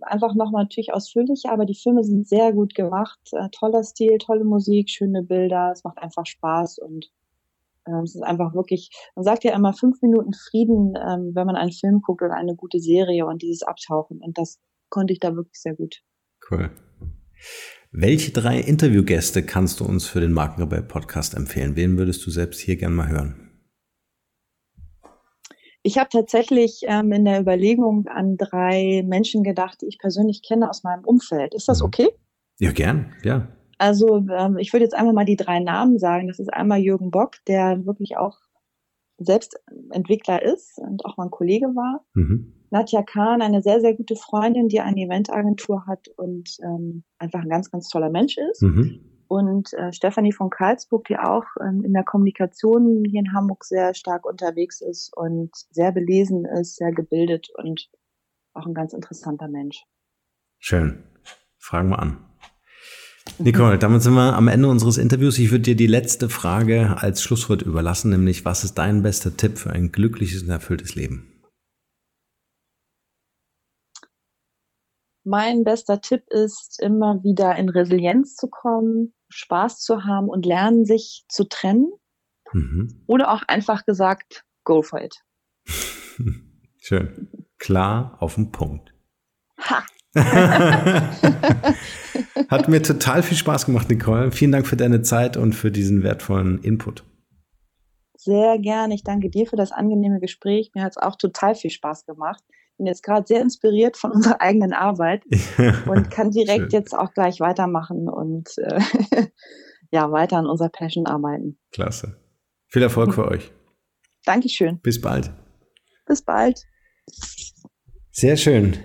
einfach nochmal natürlich ausführlicher, aber die Filme sind sehr gut gemacht. Äh, toller Stil, tolle Musik, schöne Bilder. Es macht einfach Spaß und äh, es ist einfach wirklich, man sagt ja immer fünf Minuten Frieden, ähm, wenn man einen Film guckt oder eine gute Serie und dieses Abtauchen. Und das konnte ich da wirklich sehr gut. Cool. Welche drei Interviewgäste kannst du uns für den Markenrebell Podcast empfehlen? Wen würdest du selbst hier gern mal hören? Ich habe tatsächlich ähm, in der Überlegung an drei Menschen gedacht, die ich persönlich kenne aus meinem Umfeld. Ist das mhm. okay? Ja, gern, ja. Also ähm, ich würde jetzt einmal mal die drei Namen sagen. Das ist einmal Jürgen Bock, der wirklich auch selbst Entwickler ist und auch mal ein Kollege war. Mhm. Nadja Kahn, eine sehr, sehr gute Freundin, die eine Eventagentur hat und ähm, einfach ein ganz, ganz toller Mensch ist. Mhm. Und äh, Stefanie von Karlsburg, die auch ähm, in der Kommunikation hier in Hamburg sehr stark unterwegs ist und sehr belesen ist, sehr gebildet und auch ein ganz interessanter Mensch. Schön. Fragen wir an. Nicole, damit sind wir am Ende unseres Interviews. Ich würde dir die letzte Frage als Schlusswort überlassen, nämlich was ist dein bester Tipp für ein glückliches und erfülltes Leben? Mein bester Tipp ist, immer wieder in Resilienz zu kommen, Spaß zu haben und lernen, sich zu trennen. Mhm. Oder auch einfach gesagt, go for it. Schön. Klar auf den Punkt. Ha! Hat mir total viel Spaß gemacht, Nicole. Vielen Dank für deine Zeit und für diesen wertvollen Input. Sehr gerne. Ich danke dir für das angenehme Gespräch. Mir hat es auch total viel Spaß gemacht. Bin jetzt gerade sehr inspiriert von unserer eigenen Arbeit und kann direkt Schön. jetzt auch gleich weitermachen und äh, ja, weiter an unserer Passion arbeiten. Klasse. Viel Erfolg für euch. Dankeschön. Bis bald. Bis bald. Sehr schön.